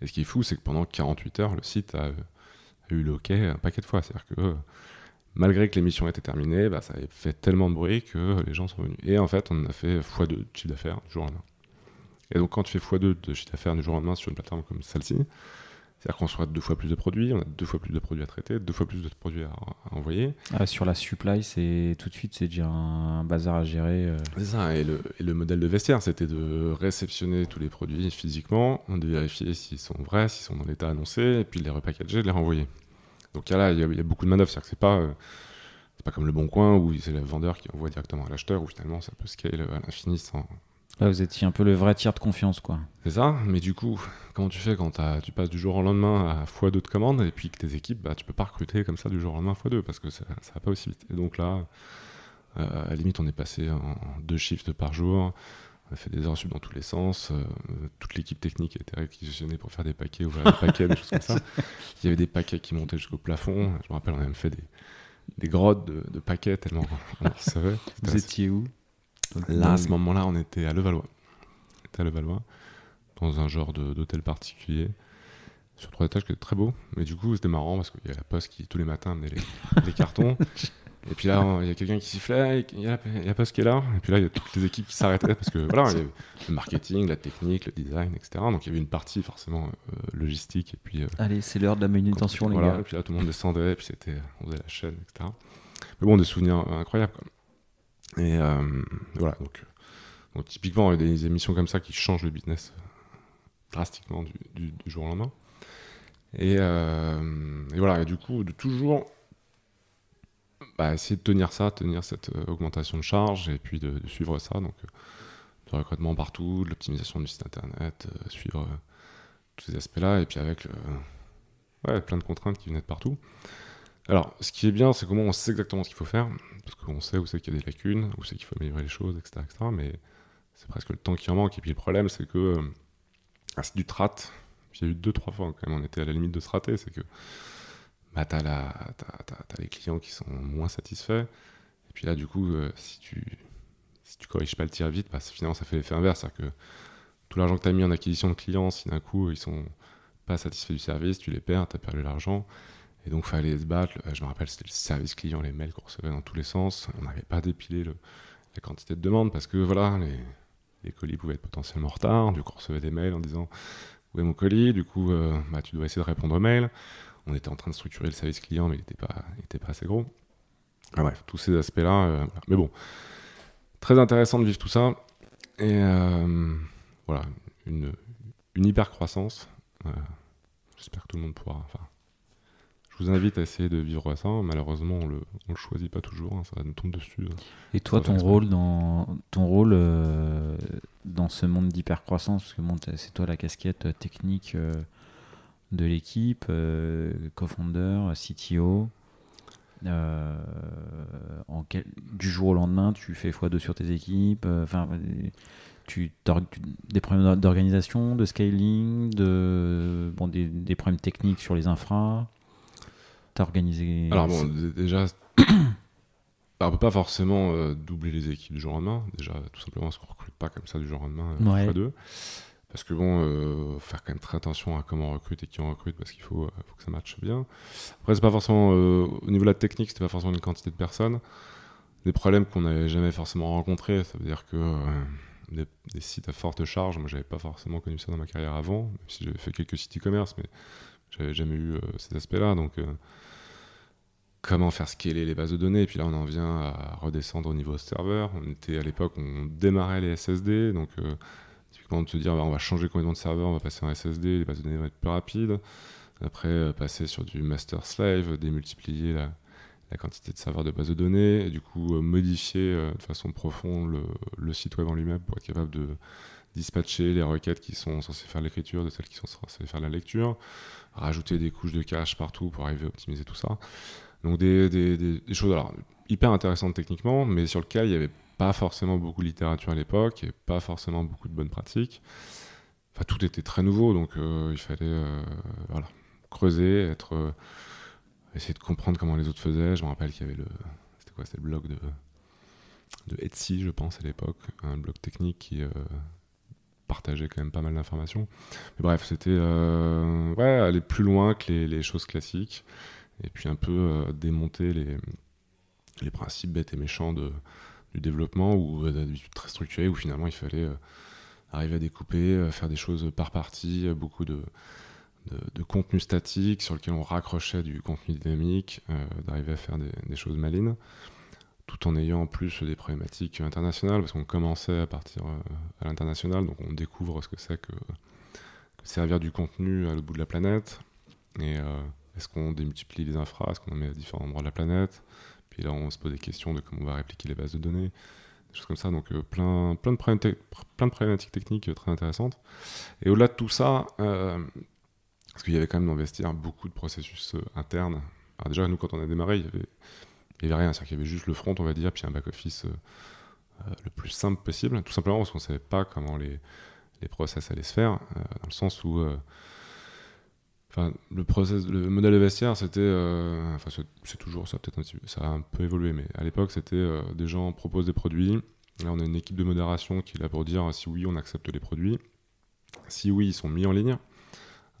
Et ce qui est fou, c'est que pendant 48 heures, le site a, eu le OK un paquet de fois. C'est-à-dire que malgré que l'émission était terminée, bah, ça avait fait tellement de bruit que les gens sont venus. Et en fait, on a fait x2 de chiffre d'affaires du jour au lendemain. Et donc, quand tu fais x2 de chiffre d'affaires du jour au lendemain sur une plateforme comme celle-ci, C'est-à-dire qu'on soit deux fois plus de produits, on a deux fois plus de produits à traiter, deux fois plus de produits à, envoyer. Ah, sur la supply, c'est tout de suite, c'est déjà un bazar à gérer. Euh. C'est ça, et le, et le, modèle de vestiaire, c'était de réceptionner tous les produits physiquement, de vérifier s'ils sont vrais, s'ils sont dans l'état annoncé, et puis de les repackager, de les renvoyer. Donc là, il y, a, beaucoup de manœuvres, c'est-à-dire que c'est pas, euh, c'est pas comme le bon coin où c'est le vendeur qui envoie directement à l'acheteur, où finalement ça peut scale à l'infini sans, vous étiez un peu le vrai tiers de confiance, quoi. C'est ça, mais du coup, comment tu fais quand tu passes du jour au lendemain à x2 de commandes et puis que tes équipes, bah, tu peux pas recruter comme ça du jour au lendemain x2 parce que ça, ça va pas aussi vite. Et donc là, euh, à la limite, on est passé en deux shifts par jour, on a fait des heures sub dans tous les sens, euh, toute l'équipe technique a été réquisitionnée pour faire des paquets, ouvrir des paquets, des choses comme ça. Il y avait des paquets qui montaient jusqu'au plafond, je me rappelle, on a même fait des, des grottes de, paquets tellement on recevait. Vous étiez où? Là, à ce moment-là, on était à Levallois. On était à Levallois, dans un genre d'hôtel particulier, sur trois étages qui était très beau. Mais du coup, c'était marrant parce qu'il y a la poste qui, tous les matins, amenait les, cartons. Et puis là, il y a quelqu'un qui sifflait, il y, a la, poste qui est là. Et puis là, il y a toutes les équipes qui s'arrêtaient parce que voilà, il y avait le marketing, la technique, le design, etc. Donc il y avait une partie forcément euh, logistique. Et puis, euh, Allez, c'est l'heure de la manutention, les gars. Et puis là, tout le monde descendait, et puis c'était, on faisait la chaîne, etc. Mais bon, des souvenirs incroyables. Quoi. Et euh, voilà, donc, donc, typiquement, il y a des émissions comme ça qui changent le business euh, drastiquement du, jour au lendemain. Et, euh, et, voilà, et du coup, de toujours bah, essayer de tenir ça, tenir cette augmentation de charge et puis de, suivre ça. Donc, du recrutement partout, de l'optimisation du site internet, suivre tous ces aspects-là, et puis avec ouais, plein de contraintes qui venaient de partout. Alors, ce qui est bien, c'est comment on sait exactement ce qu'il faut faire, parce qu'on sait où c'est qu'il y a des lacunes, où c'est qu'il faut améliorer les choses, etc. mais c'est presque le temps qui en manque. Et puis le problème, c'est que ah, c'est du trat. A eu deux, trois fois quand même, on était à la limite de se rater. C'est que bah, tu as, les clients qui sont moins satisfaits. Et puis là, du coup, euh, si tu si corriges pas le tir vite, bah, finalement, ça fait l'effet inverse. C'est-à-dire que tout l'argent que tu as mis en acquisition de clients, si d'un coup, ils sont pas satisfaits du service, tu les perds, tu as perdu l'argent. Et donc, il fallait se battre. Je me rappelle, c'était le service client, les mails qu'on recevait dans tous les sens. On n'avait pas dépilé la quantité de demandes parce que voilà, les, colis pouvaient être potentiellement en retard. Du coup, on recevait des mails en disant Où est mon colis? Du coup, euh, bah, tu dois essayer de répondre aux mails. On était en train de structurer le service client, mais il n'était pas, assez gros. Bref, tous ces aspects-là. Euh, mais bon, très intéressant de vivre tout ça. Et euh, voilà, une, hyper croissance. J'espère que tout le monde pourra. Je vous invite à essayer de vivre ça. Malheureusement, on le, le choisit pas toujours, hein, ça nous tombe dessus. Hein. Et toi, ton rôle, dans, ton rôle euh, dans ce monde d'hypercroissance, parce que c'est toi la casquette technique euh, de l'équipe, euh, co-founder, CTO. En du jour au lendemain, tu fais x2 sur tes équipes. Enfin, tu, des problèmes d'organisation, de scaling, de, bon, des, des, problèmes techniques sur les infras organisé Alors bon, déjà, on peut pas forcément euh, doubler les équipes du jour au lendemain. Déjà, tout simplement parce qu'on recrute pas comme ça du jour au lendemain, euh, fois deux. Parce que bon, euh, faire quand même très attention à comment on recrute et qui on recrute parce qu'il faut, faut, que ça matche bien. Après, c'est pas forcément au niveau de la technique, c'était pas forcément une quantité de personnes. Des problèmes qu'on n'avait jamais forcément rencontrés, ça veut dire que des, sites à forte charge, moi j'avais pas forcément connu ça dans ma carrière avant, même si j'avais fait quelques sites e-commerce, mais j'avais jamais eu ces aspects-là. Donc comment faire scaler les bases de données. Et puis là, on en vient à redescendre au niveau serveur. On était à l'époque, on démarrait les SSD. Donc, euh, typiquement, de se dire, bah, on va changer complètement de serveur, on va passer en SSD, les bases de données vont être plus rapides. Après, euh, passer sur du master-slave, démultiplier la, quantité de serveurs de bases de données, et du coup, euh, modifier de façon profonde le, site web en lui-même pour être capable de dispatcher les requêtes qui sont censées faire l'écriture de celles qui sont censées faire la lecture, rajouter des couches de cache partout pour arriver à optimiser tout ça. Donc des, choses hyper intéressantes techniquement, mais sur lequel il n'y avait pas forcément beaucoup de littérature à l'époque et pas forcément beaucoup de bonnes pratiques. Tout était très nouveau, donc euh, il fallait euh, creuser, euh, essayer de comprendre comment les autres faisaient. Je me rappelle qu'il y avait le, quoi, le blog de, Etsy, je pense, à l'époque, un blog technique qui partageait quand même pas mal d'informations. Mais bref, c'était aller plus loin que les choses classiques et puis un peu euh, démonter les, les principes bêtes et méchants de, du développement ou euh, très structuré où finalement il fallait euh, arriver à découper, faire des choses par partie, beaucoup de, de, contenu statique sur lequel on raccrochait du contenu dynamique, d'arriver à faire des, des, choses malines, tout en ayant en plus des problématiques internationales, parce qu'on commençait à partir à l'international, donc on découvre ce que c'est que, servir du contenu à l'autre bout de la planète. Et est-ce qu'on démultiplie les infras, est-ce qu'on en met à différents endroits de la planète? Puis là, on se pose des questions de comment on va répliquer les bases de données choses comme ça. Donc euh, plein, plein, de plein de problématiques techniques euh, très intéressantes. Et au-delà de tout ça, euh, parce qu'il y avait quand même d'investir beaucoup de processus internes. Alors déjà, nous, quand on a démarré, il y avait, avait rien. C'est-à-dire qu'il y avait juste le front, on va dire, puis un back-office le plus simple possible. Tout simplement parce qu'on ne savait pas comment les process allaient se faire, dans le sens où le modèle de vestiaire, c'était, euh, enfin, c'est toujours ça, peut-être ça a un peu évolué, mais à l'époque, c'était euh, des gens proposent des produits. Là, on a une équipe de modération qui est là pour dire si oui, on accepte les produits. Si oui, ils sont mis en ligne.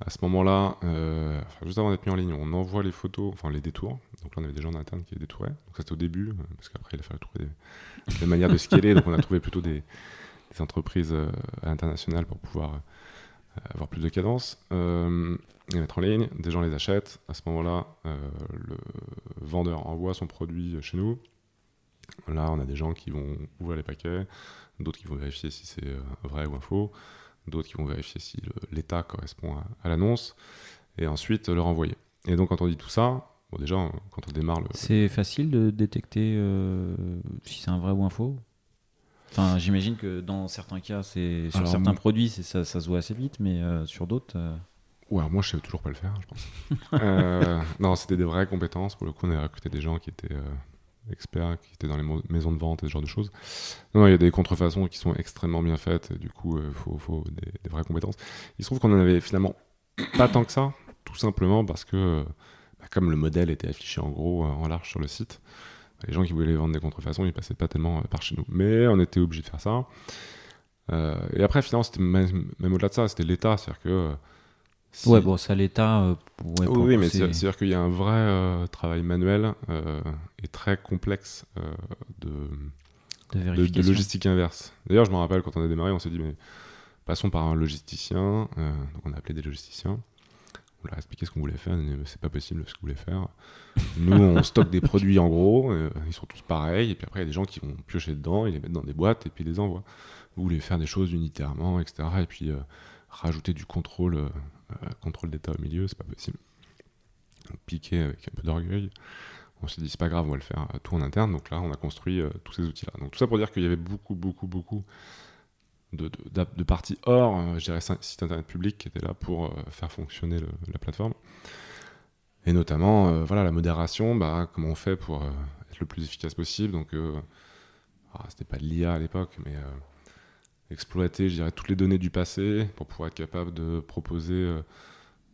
À ce moment-là, euh, juste avant d'être mis en ligne, on envoie les photos, enfin les détours. Donc là, on avait des gens en interne qui les détouraient. Donc ça, c'était au début, parce qu'après, il a fallu trouver des, manières de scaler. donc on a trouvé plutôt des, des entreprises à l'international pour pouvoir avoir plus de cadence. Euh, les mettre en ligne, des gens les achètent. À ce moment-là, euh, le vendeur envoie son produit chez nous. Là, on a des gens qui vont ouvrir les paquets, d'autres qui vont vérifier si c'est euh, vrai ou un faux, d'autres qui vont vérifier si l'état correspond à, l'annonce, et ensuite le renvoyer. Et donc, quand on dit tout ça, déjà, quand on démarre le. C'est facile de détecter si c'est un vrai ou un faux Enfin, j'imagine que dans certains cas, c'est sur certains produits, ça, ça, se voit assez vite, mais euh, sur d'autres. Euh, ouais, moi, je sais toujours pas le faire, je pense. Euh, non, c'était des vraies compétences. Pour le coup, on a recruté des gens qui étaient experts, qui étaient dans les maisons de vente et ce genre de choses. Non, il y a des contrefaçons qui sont extrêmement bien faites. Et du coup, il faut, faut des, vraies compétences. Il se trouve qu'on en avait finalement pas tant que ça, tout simplement parce que, bah, comme le modèle était affiché en gros, en large sur le site, les gens qui voulaient vendre des contrefaçons, ils passaient pas tellement euh, par chez nous. Mais on était obligé de faire ça. Euh, et après, finalement, c'était même, au-delà de ça, c'était l'État. C'est-à-dire que. Euh, ouais, bon, ça, l'État. oui, mais c'est-à-dire qu'il y a un vrai travail manuel et très complexe de, de, logistique inverse. D'ailleurs, je me rappelle quand on a démarré, on s'est dit, mais passons par un logisticien. donc, on a appelé des logisticiens on ce qu'on voulait faire, c'est pas possible ce qu'on voulait faire. Nous, on stocke des produits en gros, euh, ils sont tous pareils, et puis après, il y a des gens qui vont piocher dedans, ils les mettent dans des boîtes, et puis ils les envoient. Vous voulez faire des choses unitairement, etc., et puis euh, rajouter du contrôle, euh, contrôle d'état au milieu, c'est pas possible. Donc, piqué avec un peu d'orgueil, on s'est dit, c'est pas grave, on va le faire tout en interne, donc là, on a construit tous ces outils-là. Donc tout ça pour dire qu'il y avait beaucoup, beaucoup, beaucoup de, de, parties hors, euh, je dirais, site internet public qui était là pour euh, faire fonctionner la plateforme. Et notamment, euh, voilà, la modération, bah, comment on fait pour être le plus efficace possible. Donc, ah, c'était pas de l'IA à l'époque, mais exploiter, je dirais, toutes les données du passé pour pouvoir être capable de proposer,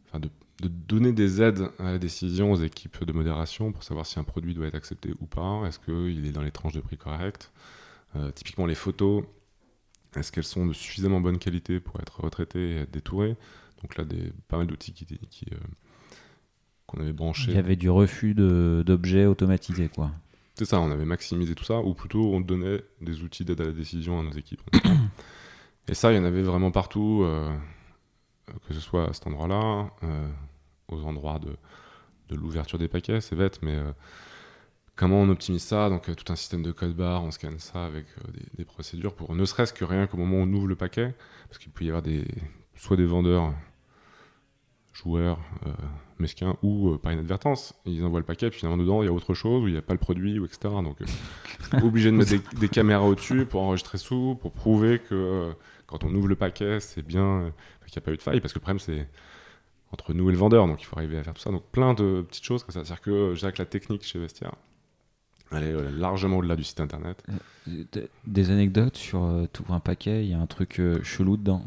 enfin, de, de, donner des aides à la décision aux équipes de modération pour savoir si un produit doit être accepté ou pas. Est-ce qu'il est dans les tranches de prix correctes? Typiquement, les photos est-ce qu'elles sont de suffisamment bonne qualité pour être retraitées et être détourées? Donc là, des, pas mal d'outils qui, qui euh, qu'on avait branchés. Il y avait du refus d'objets automatisés, quoi. C'est ça, on avait maximisé tout ça, ou plutôt on donnait des outils d'aide à la décision à nos équipes. et ça, il y en avait vraiment partout, euh, que ce soit à cet endroit-là, euh, aux endroits de, de l'ouverture des paquets, c'est bête, mais comment on optimise ça Donc euh, tout un système de code barre, on scanne ça avec euh, des, procédures pour ne serait-ce que rien qu'au moment où on ouvre le paquet, parce qu'il peut y avoir des, soit des vendeurs, joueurs, euh, mesquins, ou par inadvertance, ils envoient le paquet, puis finalement dedans il y a autre chose, où il n'y a pas le produit, ou etc. Donc obligé de mettre des, caméras au-dessus pour enregistrer sous, pour prouver que quand on ouvre le paquet, c'est bien, qu'il n'y a pas eu de faille, parce que le problème c'est entre nous et le vendeur, donc il faut arriver à faire tout ça. Donc plein de petites choses comme ça. C'est-à-dire que que la technique chez Vestia, elle est largement au-delà du site internet. Euh, des anecdotes sur euh, tout un paquet, il y a un truc euh, chelou dedans?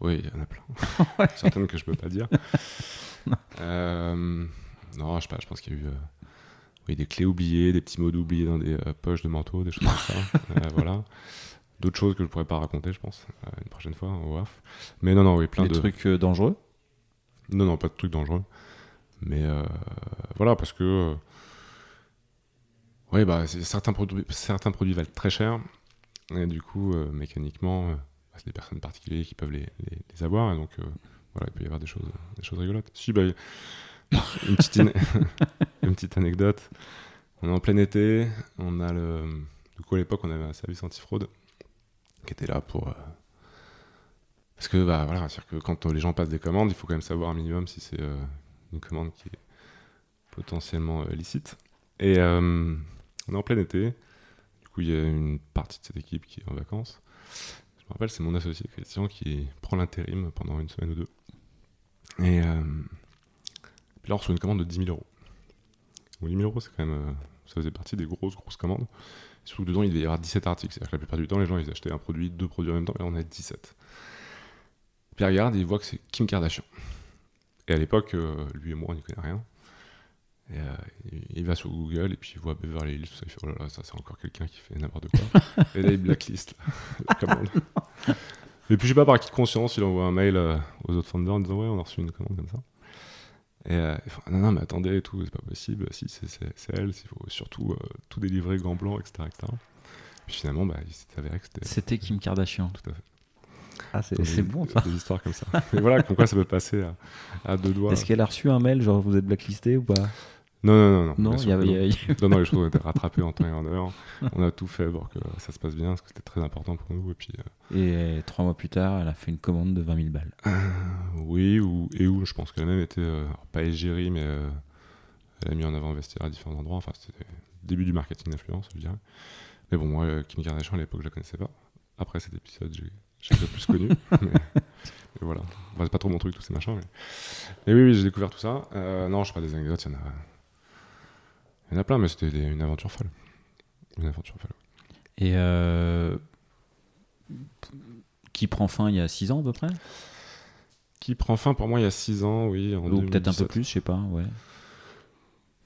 Oui, il y en a plein. Certaines que je peux pas dire. non, je sais pas, je pense qu'il y a eu oui, des clés oubliées, des petits mots oubliés dans des poches de manteau, des choses comme ça. voilà. D'autres choses que je pourrais pas raconter, je pense, une prochaine fois, au Mais non, non, oui, plein de. Des trucs dangereux? Non, non, pas de trucs dangereux. Mais voilà, parce que oui, bah, certains, produits, certains produits valent très cher. Et du coup, euh, mécaniquement, euh, bah, c'est des personnes particulières qui peuvent les, les- les avoir, et donc euh, voilà, il peut y avoir des choses, des choses rigolotes. Si, bah, une, petite une petite anecdote. On est en plein été, on a le. Du coup, à l'époque, on avait un service antifraude qui était là pour. Parce que, bah voilà, que quand les gens passent des commandes, il faut quand même savoir un minimum si c'est une commande qui est potentiellement licite. Et on est en plein été. Du coup, il y a une partie de cette équipe qui est en vacances. Je me rappelle, c'est mon associé Christian qui prend l'intérim pendant une semaine ou deux. Et euh, puis là, on reçoit une commande de 10 000 euros. Donc 10 000 euros, c'est quand même. euh, ça faisait partie des grosses, grosses commandes. Surtout que dedans, il devait y avoir 17 articles. C'est-à-dire que la plupart du temps, les gens, ils achetaient un produit, deux produits en même temps, et là, on a 17. Puis il regarde et il voit que c'est Kim Kardashian. Et à l'époque, euh, lui et moi, on n'y connaît rien. Et euh, il- va sur Google et puis il voit Beverly Hills, tout ça, il fait oh là là, ça c'est encore quelqu'un qui fait n'importe quoi. et là il blacklist la commande. Et puis je sais pas par qui de conscience, il envoie un mail euh, aux autres founders en disant ouais on a reçu une commande comme ça. Et euh, il fait, non non mais attendez et tout, c'est pas possible, si c'est, c'est, c'est elle, il faut surtout euh, tout délivrer gant blanc, etc. etc. Puis finalement bah, il s'est avéré que c'était C'était Kim Kardashian. tout à fait. Ah, c'est Donc, c'est des- bon ça. Des histoires comme ça. Mais voilà, comme quoi ça peut passer à, à deux doigts. Est-ce qu'elle a reçu un mail, genre vous êtes blacklisté ou pas? Non, non, non. Non, Non, sûr y a- y non. a- il y a- Non, non, les choses ont été rattrapées en temps et en heure. On a tout fait pour que ça se passe bien, parce que c'était très important pour nous. Et puis, euh, Et trois mois plus tard, elle a fait une commande de 20 000 balles. oui, ou, et où je pense qu'elle a même été, euh, pas égérie, mais euh, elle a mis en avant Vestiaire à différents endroits. Enfin, c'était le début du marketing d'influence, je dirais. Mais bon, moi, euh, Kim Kardashian, à l'époque, je la connaissais pas. Après cet épisode, j'ai j'ai peu plus connu. mais, mais voilà. Enfin, c'est pas trop mon truc, tous ces machins. Mais, mais oui, oui, j'ai découvert tout ça. Euh, non, je sais pas des anecdotes, il y en a. Il y en a plein, mais c'était une aventure folle. Une aventure folle. Et euh, qui prend fin il y a 6 ans à peu près? Qui prend fin pour moi il y a 6 ans, oui. En Ou peut-être un peu 2017. plus, je sais pas. Ouais.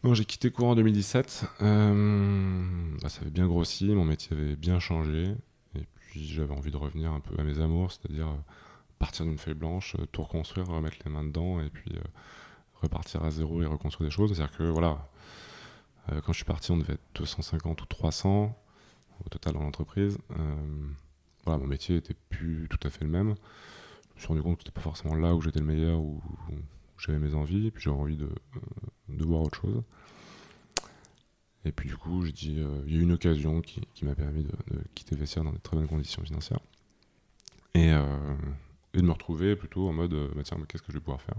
Non, j'ai quitté courant en 2017. Euh, bah, ça avait bien grossi, mon métier avait bien changé. Et puis j'avais envie de revenir un peu à mes amours, c'est-à-dire euh, partir d'une feuille blanche, tout reconstruire, remettre les mains dedans et puis euh, repartir à zéro et reconstruire des choses. C'est-à-dire que voilà, quand je suis parti, on devait être 250 ou 300 au total dans l'entreprise. Euh, voilà, mon métier était plus tout à fait le même. Je me suis rendu compte que c'était pas forcément là où j'étais le meilleur, où, j'avais mes envies, et puis j'avais envie de, euh, de voir autre chose. Et puis du coup, j'ai dit, euh, il y a eu une occasion qui, m'a permis de, quitter Vestiaire dans de très bonnes conditions financières. Et, euh, de me retrouver plutôt en mode, euh, bah, tiens, mais qu'est-ce que je vais pouvoir faire?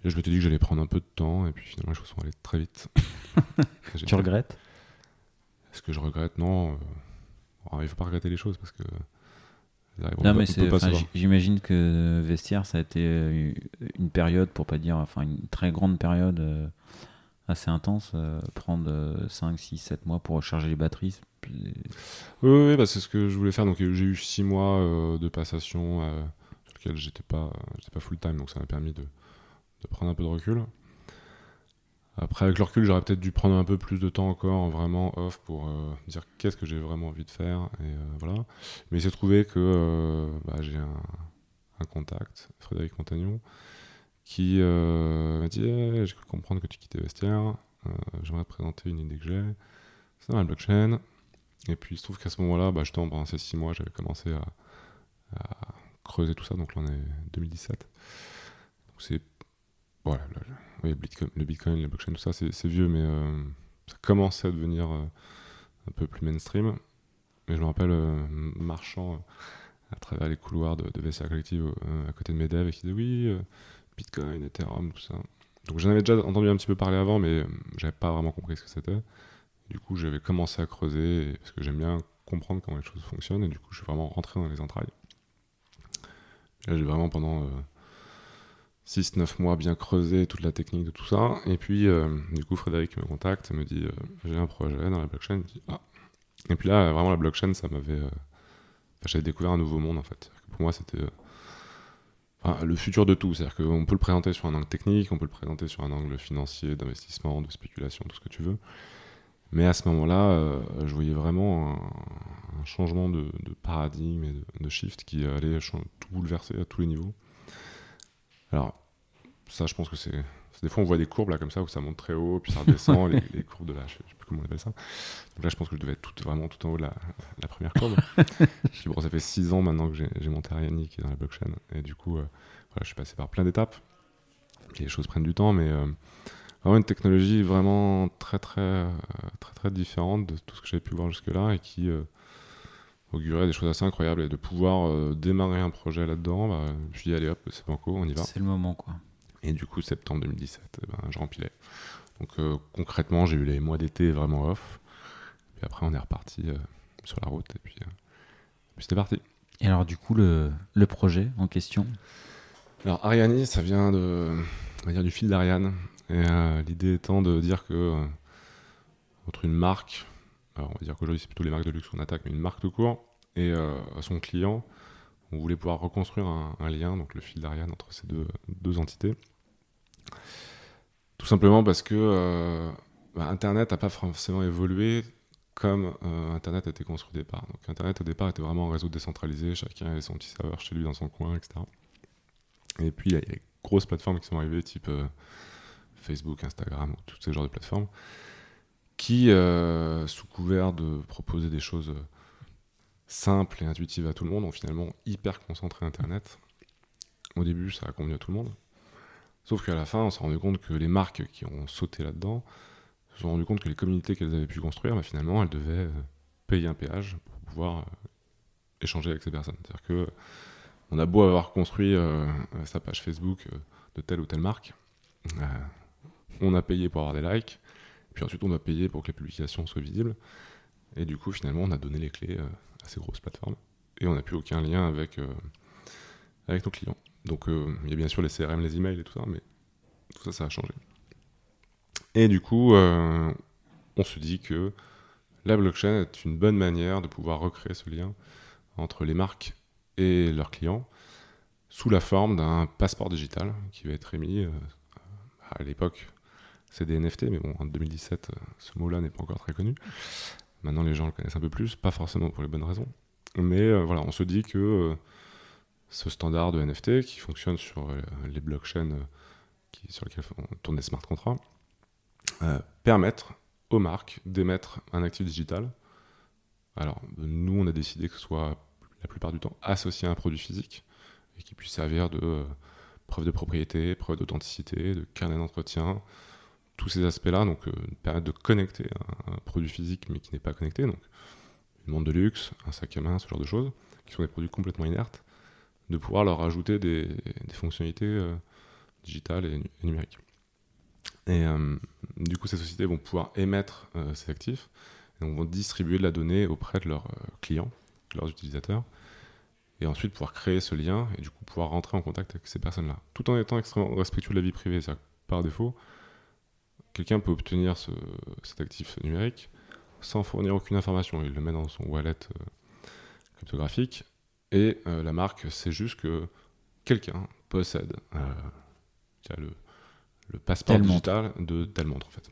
Puis là, je m'étais dit que j'allais prendre un peu de temps, et puis finalement, les choses sont allées très vite. Tu regrettes? Est-ce que je regrette? Non. euh, il faut pas regretter les choses parce que. on Non, mais c'est. J'imagine que Vestiaire, ça a été euh, une période, pour pas dire, enfin une très grande période euh, assez intense. euh, prendre 5, 6, 7 mois pour recharger les batteries. c'est- Oui, oui, bah, c'est ce que je voulais faire. Donc j'ai eu six mois de passation sur lequel j'étais pas, j'étais pas full time, donc ça m'a permis de, de prendre un peu de recul. Après, avec le recul, j'aurais peut-être dû prendre un peu plus de temps encore, vraiment off, pour euh, dire qu'est-ce que j'ai vraiment envie de faire. Et euh, voilà. Mais il s'est trouvé que euh, bah, j'ai un, contact, Frédéric Montagnon, qui m'a dit Eh, J'ai cru comprendre que tu quittais Vestiaire, j'aimerais te présenter une idée que j'ai. C'est dans la blockchain. Et puis il se trouve qu'à ce moment-là, bah, justement, pendant ces six mois, j'avais commencé à, à creuser tout ça. Donc là, on est 2017. Donc c'est. Voilà, le, Bitcoin, le Bitcoin, la blockchain, tout ça, c'est vieux, mais euh, ça commençait à devenir euh, un peu plus mainstream. Mais je me rappelle euh, marchant à travers les couloirs de, de Collective à côté de mes devs et qui disaient oui, Bitcoin, Ethereum, tout ça. Donc j'en avais déjà entendu un petit peu parler avant, mais j'avais pas vraiment compris ce que c'était. Du coup, j'avais commencé à creuser parce que j'aime bien comprendre comment les choses fonctionnent et du coup, je suis vraiment rentré dans les entrailles. Là, j'ai vraiment pendant 6-9 mois bien creusé toute la technique de tout ça. Et puis, euh, du coup, Frédéric me contacte me dit euh, J'ai un projet dans la blockchain. Ah. Et puis là, vraiment, la blockchain, ça m'avait. euh, J'avais découvert un nouveau monde en fait. Pour moi, c'était. euh, le futur de tout, c'est-à-dire qu'on peut le présenter sur un angle technique, on peut le présenter sur un angle financier, d'investissement, de spéculation, tout ce que tu veux. Mais à ce moment-là, euh, je voyais vraiment un, changement de, paradigme et de, de shift qui allait tout bouleverser à tous les niveaux. Alors, ça, je pense que c'est. Des fois, on voit des courbes là comme ça où ça monte très haut, puis ça redescend, les, les courbes de là, je sais, plus comment on appelle ça. Donc là, je pense que je devais être tout, vraiment tout en haut de la, la première courbe. Puis bon, ça fait 6 ans maintenant que j'ai j'ai monté Ariani qui est dans la blockchain. Et du coup, euh, voilà, je suis passé par plein d'étapes. Les choses prennent du temps, mais euh, vraiment une technologie vraiment très, très, euh, très, très différente de tout ce que j'avais pu voir jusque-là et qui euh, augurait des choses assez incroyables. Et de pouvoir euh, démarrer un projet là-dedans, bah, je me suis dit, allez hop, c'est banco, on y va. C'est le moment, quoi. Et du coup, septembre 2017, eh ben, je rempilais. Donc euh, concrètement, j'ai eu les mois d'été vraiment off. Puis après, on est reparti euh, sur la route et puis, puis c'était parti. Et alors, du coup, le, le projet en question? Alors Ariani, ça vient de, on va dire, du fil d'Ariane. Et l'idée étant de dire que entre une marque, on va dire qu'aujourd'hui c'est plutôt les marques de luxe qu'on attaque, mais une marque tout court, et euh, son client, on voulait pouvoir reconstruire un, lien, donc le fil d'Ariane entre ces deux, entités. Tout simplement parce que euh, bah, Internet n'a pas forcément évolué comme euh, Internet a été construit au départ. Donc Internet au départ était vraiment un réseau décentralisé, chacun avait son petit serveur chez lui dans son coin, etc. Et puis il y a des grosses plateformes qui sont arrivées, type Facebook, Instagram, ou tous ces genres de plateformes, qui, euh, sous couvert de proposer des choses euh, simples et intuitives à tout le monde, ont finalement hyper concentré Internet. Au début, ça a convenu à tout le monde. Sauf qu'à la fin, on s'est rendu compte que les marques qui ont sauté là-dedans se sont rendu compte que les communautés qu'elles avaient pu construire, bah, finalement, elles devaient euh, payer un péage pour pouvoir échanger avec ces personnes. C'est-à-dire que on a beau avoir construit sa page Facebook de telle ou telle marque, on a payé pour avoir des likes, puis ensuite on doit payer pour que les publications soient visibles. Et du coup, finalement, on a donné les clés euh, à ces grosses plateformes. Et on n'a plus aucun lien avec, euh, avec nos clients. Donc euh, il y a bien sûr les CRM, les emails et tout ça, mais tout ça, ça a changé. Et du coup, on se dit que la blockchain est une bonne manière de pouvoir recréer ce lien entre les marques et leurs clients sous la forme d'un passeport digital qui va être émis. à l'époque, c'est des NFT, mais bon, en 2017, euh, ce mot-là n'est pas encore très connu. Maintenant, les gens le connaissent un peu plus, pas forcément pour les bonnes raisons. Mais euh, voilà, on se dit que euh, ce standard de NFT qui fonctionne sur les blockchains sur lesquelles on tourne des smart contracts, permettre aux marques d'émettre un actif digital. Alors, nous, on a décidé que ce soit la plupart du temps associé à un produit physique et qui puisse servir de preuve de propriété, preuve d'authenticité, de carnet d'entretien, tous ces aspects-là, donc euh, permettre de connecter un, produit physique mais qui n'est pas connecté, donc une montre de luxe, un sac à main, ce genre de choses, qui sont des produits complètement inertes, de pouvoir leur ajouter des, fonctionnalités euh, digitales et, nu- et numériques. Et euh, du coup, ces sociétés vont pouvoir émettre euh, ces actifs et donc vont distribuer de la donnée auprès de leurs euh, clients, de leurs utilisateurs, et ensuite pouvoir créer ce lien et du coup pouvoir rentrer en contact avec ces personnes-là, tout en étant extrêmement respectueux de la vie privée. Par défaut, quelqu'un peut obtenir ce- cet actif numérique sans fournir aucune information. Il le met dans son wallet euh, cryptographique et euh, la marque sait juste que quelqu'un possède euh, le, le passeport Telle montre. digital de telle montre en fait.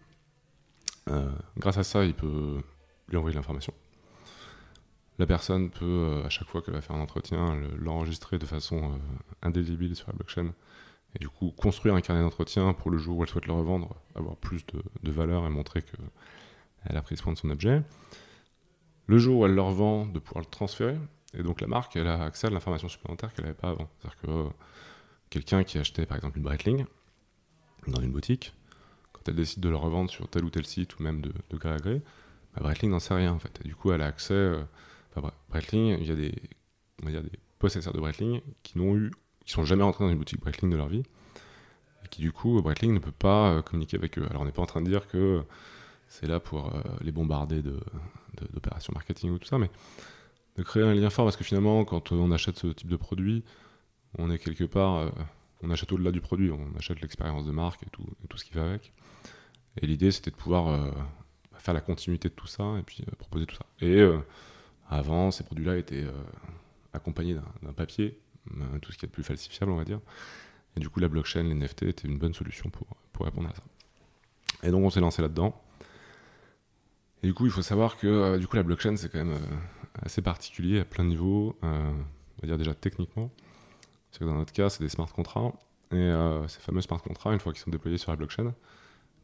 Euh, grâce à ça, il peut lui envoyer de l'information. La personne peut, à chaque fois qu'elle va faire un entretien, le- l'enregistrer de façon indélébile sur la blockchain et du coup construire un carnet d'entretien pour le jour où elle souhaite le revendre, avoir plus de, valeur et montrer qu'elle a pris soin de son objet. Le jour où elle le revend, de pouvoir le transférer. Et donc la marque, elle a accès à l'information supplémentaire qu'elle n'avait pas avant. C'est-à-dire que euh, quelqu'un qui achetait par exemple une Breitling dans une boutique, quand elle décide de le revendre sur tel ou tel site ou même de, de gré à gré, bah, Breitling n'en sait rien en fait. Et du coup, elle a accès. euh, enfin, Bre- Breitling, il y a des, on va dire des possesseurs de Breitling qui n'ont eu, qui sont jamais rentrés dans une boutique Breitling de leur vie, et qui du coup, Breitling ne peut pas euh, communiquer avec eux. Alors on n'est pas en train de dire que c'est là pour euh, les bombarder de, de- d'opérations marketing ou tout ça, mais de créer un lien fort parce que finalement, quand on achète ce type de produit, on est quelque part, euh, on achète au-delà du produit, on achète l'expérience de marque et tout, ce qui va avec. Et l'idée, c'était de pouvoir faire la continuité de tout ça et puis proposer tout ça. Et avant, ces produits-là étaient accompagnés d'un, papier, tout ce qui est le plus falsifiable, on va dire. Et du coup, la blockchain, les NFT étaient une bonne solution pour, pour répondre à ça. Et donc, on s'est lancé là-dedans. Et du coup, il faut savoir que euh, du coup, la blockchain, c'est quand même euh, assez particulier à plein de niveaux. euh, on va dire déjà techniquement. C'est que dans notre cas, c'est des smart contracts Et euh, ces fameux smart contracts, une fois qu'ils sont déployés sur la blockchain,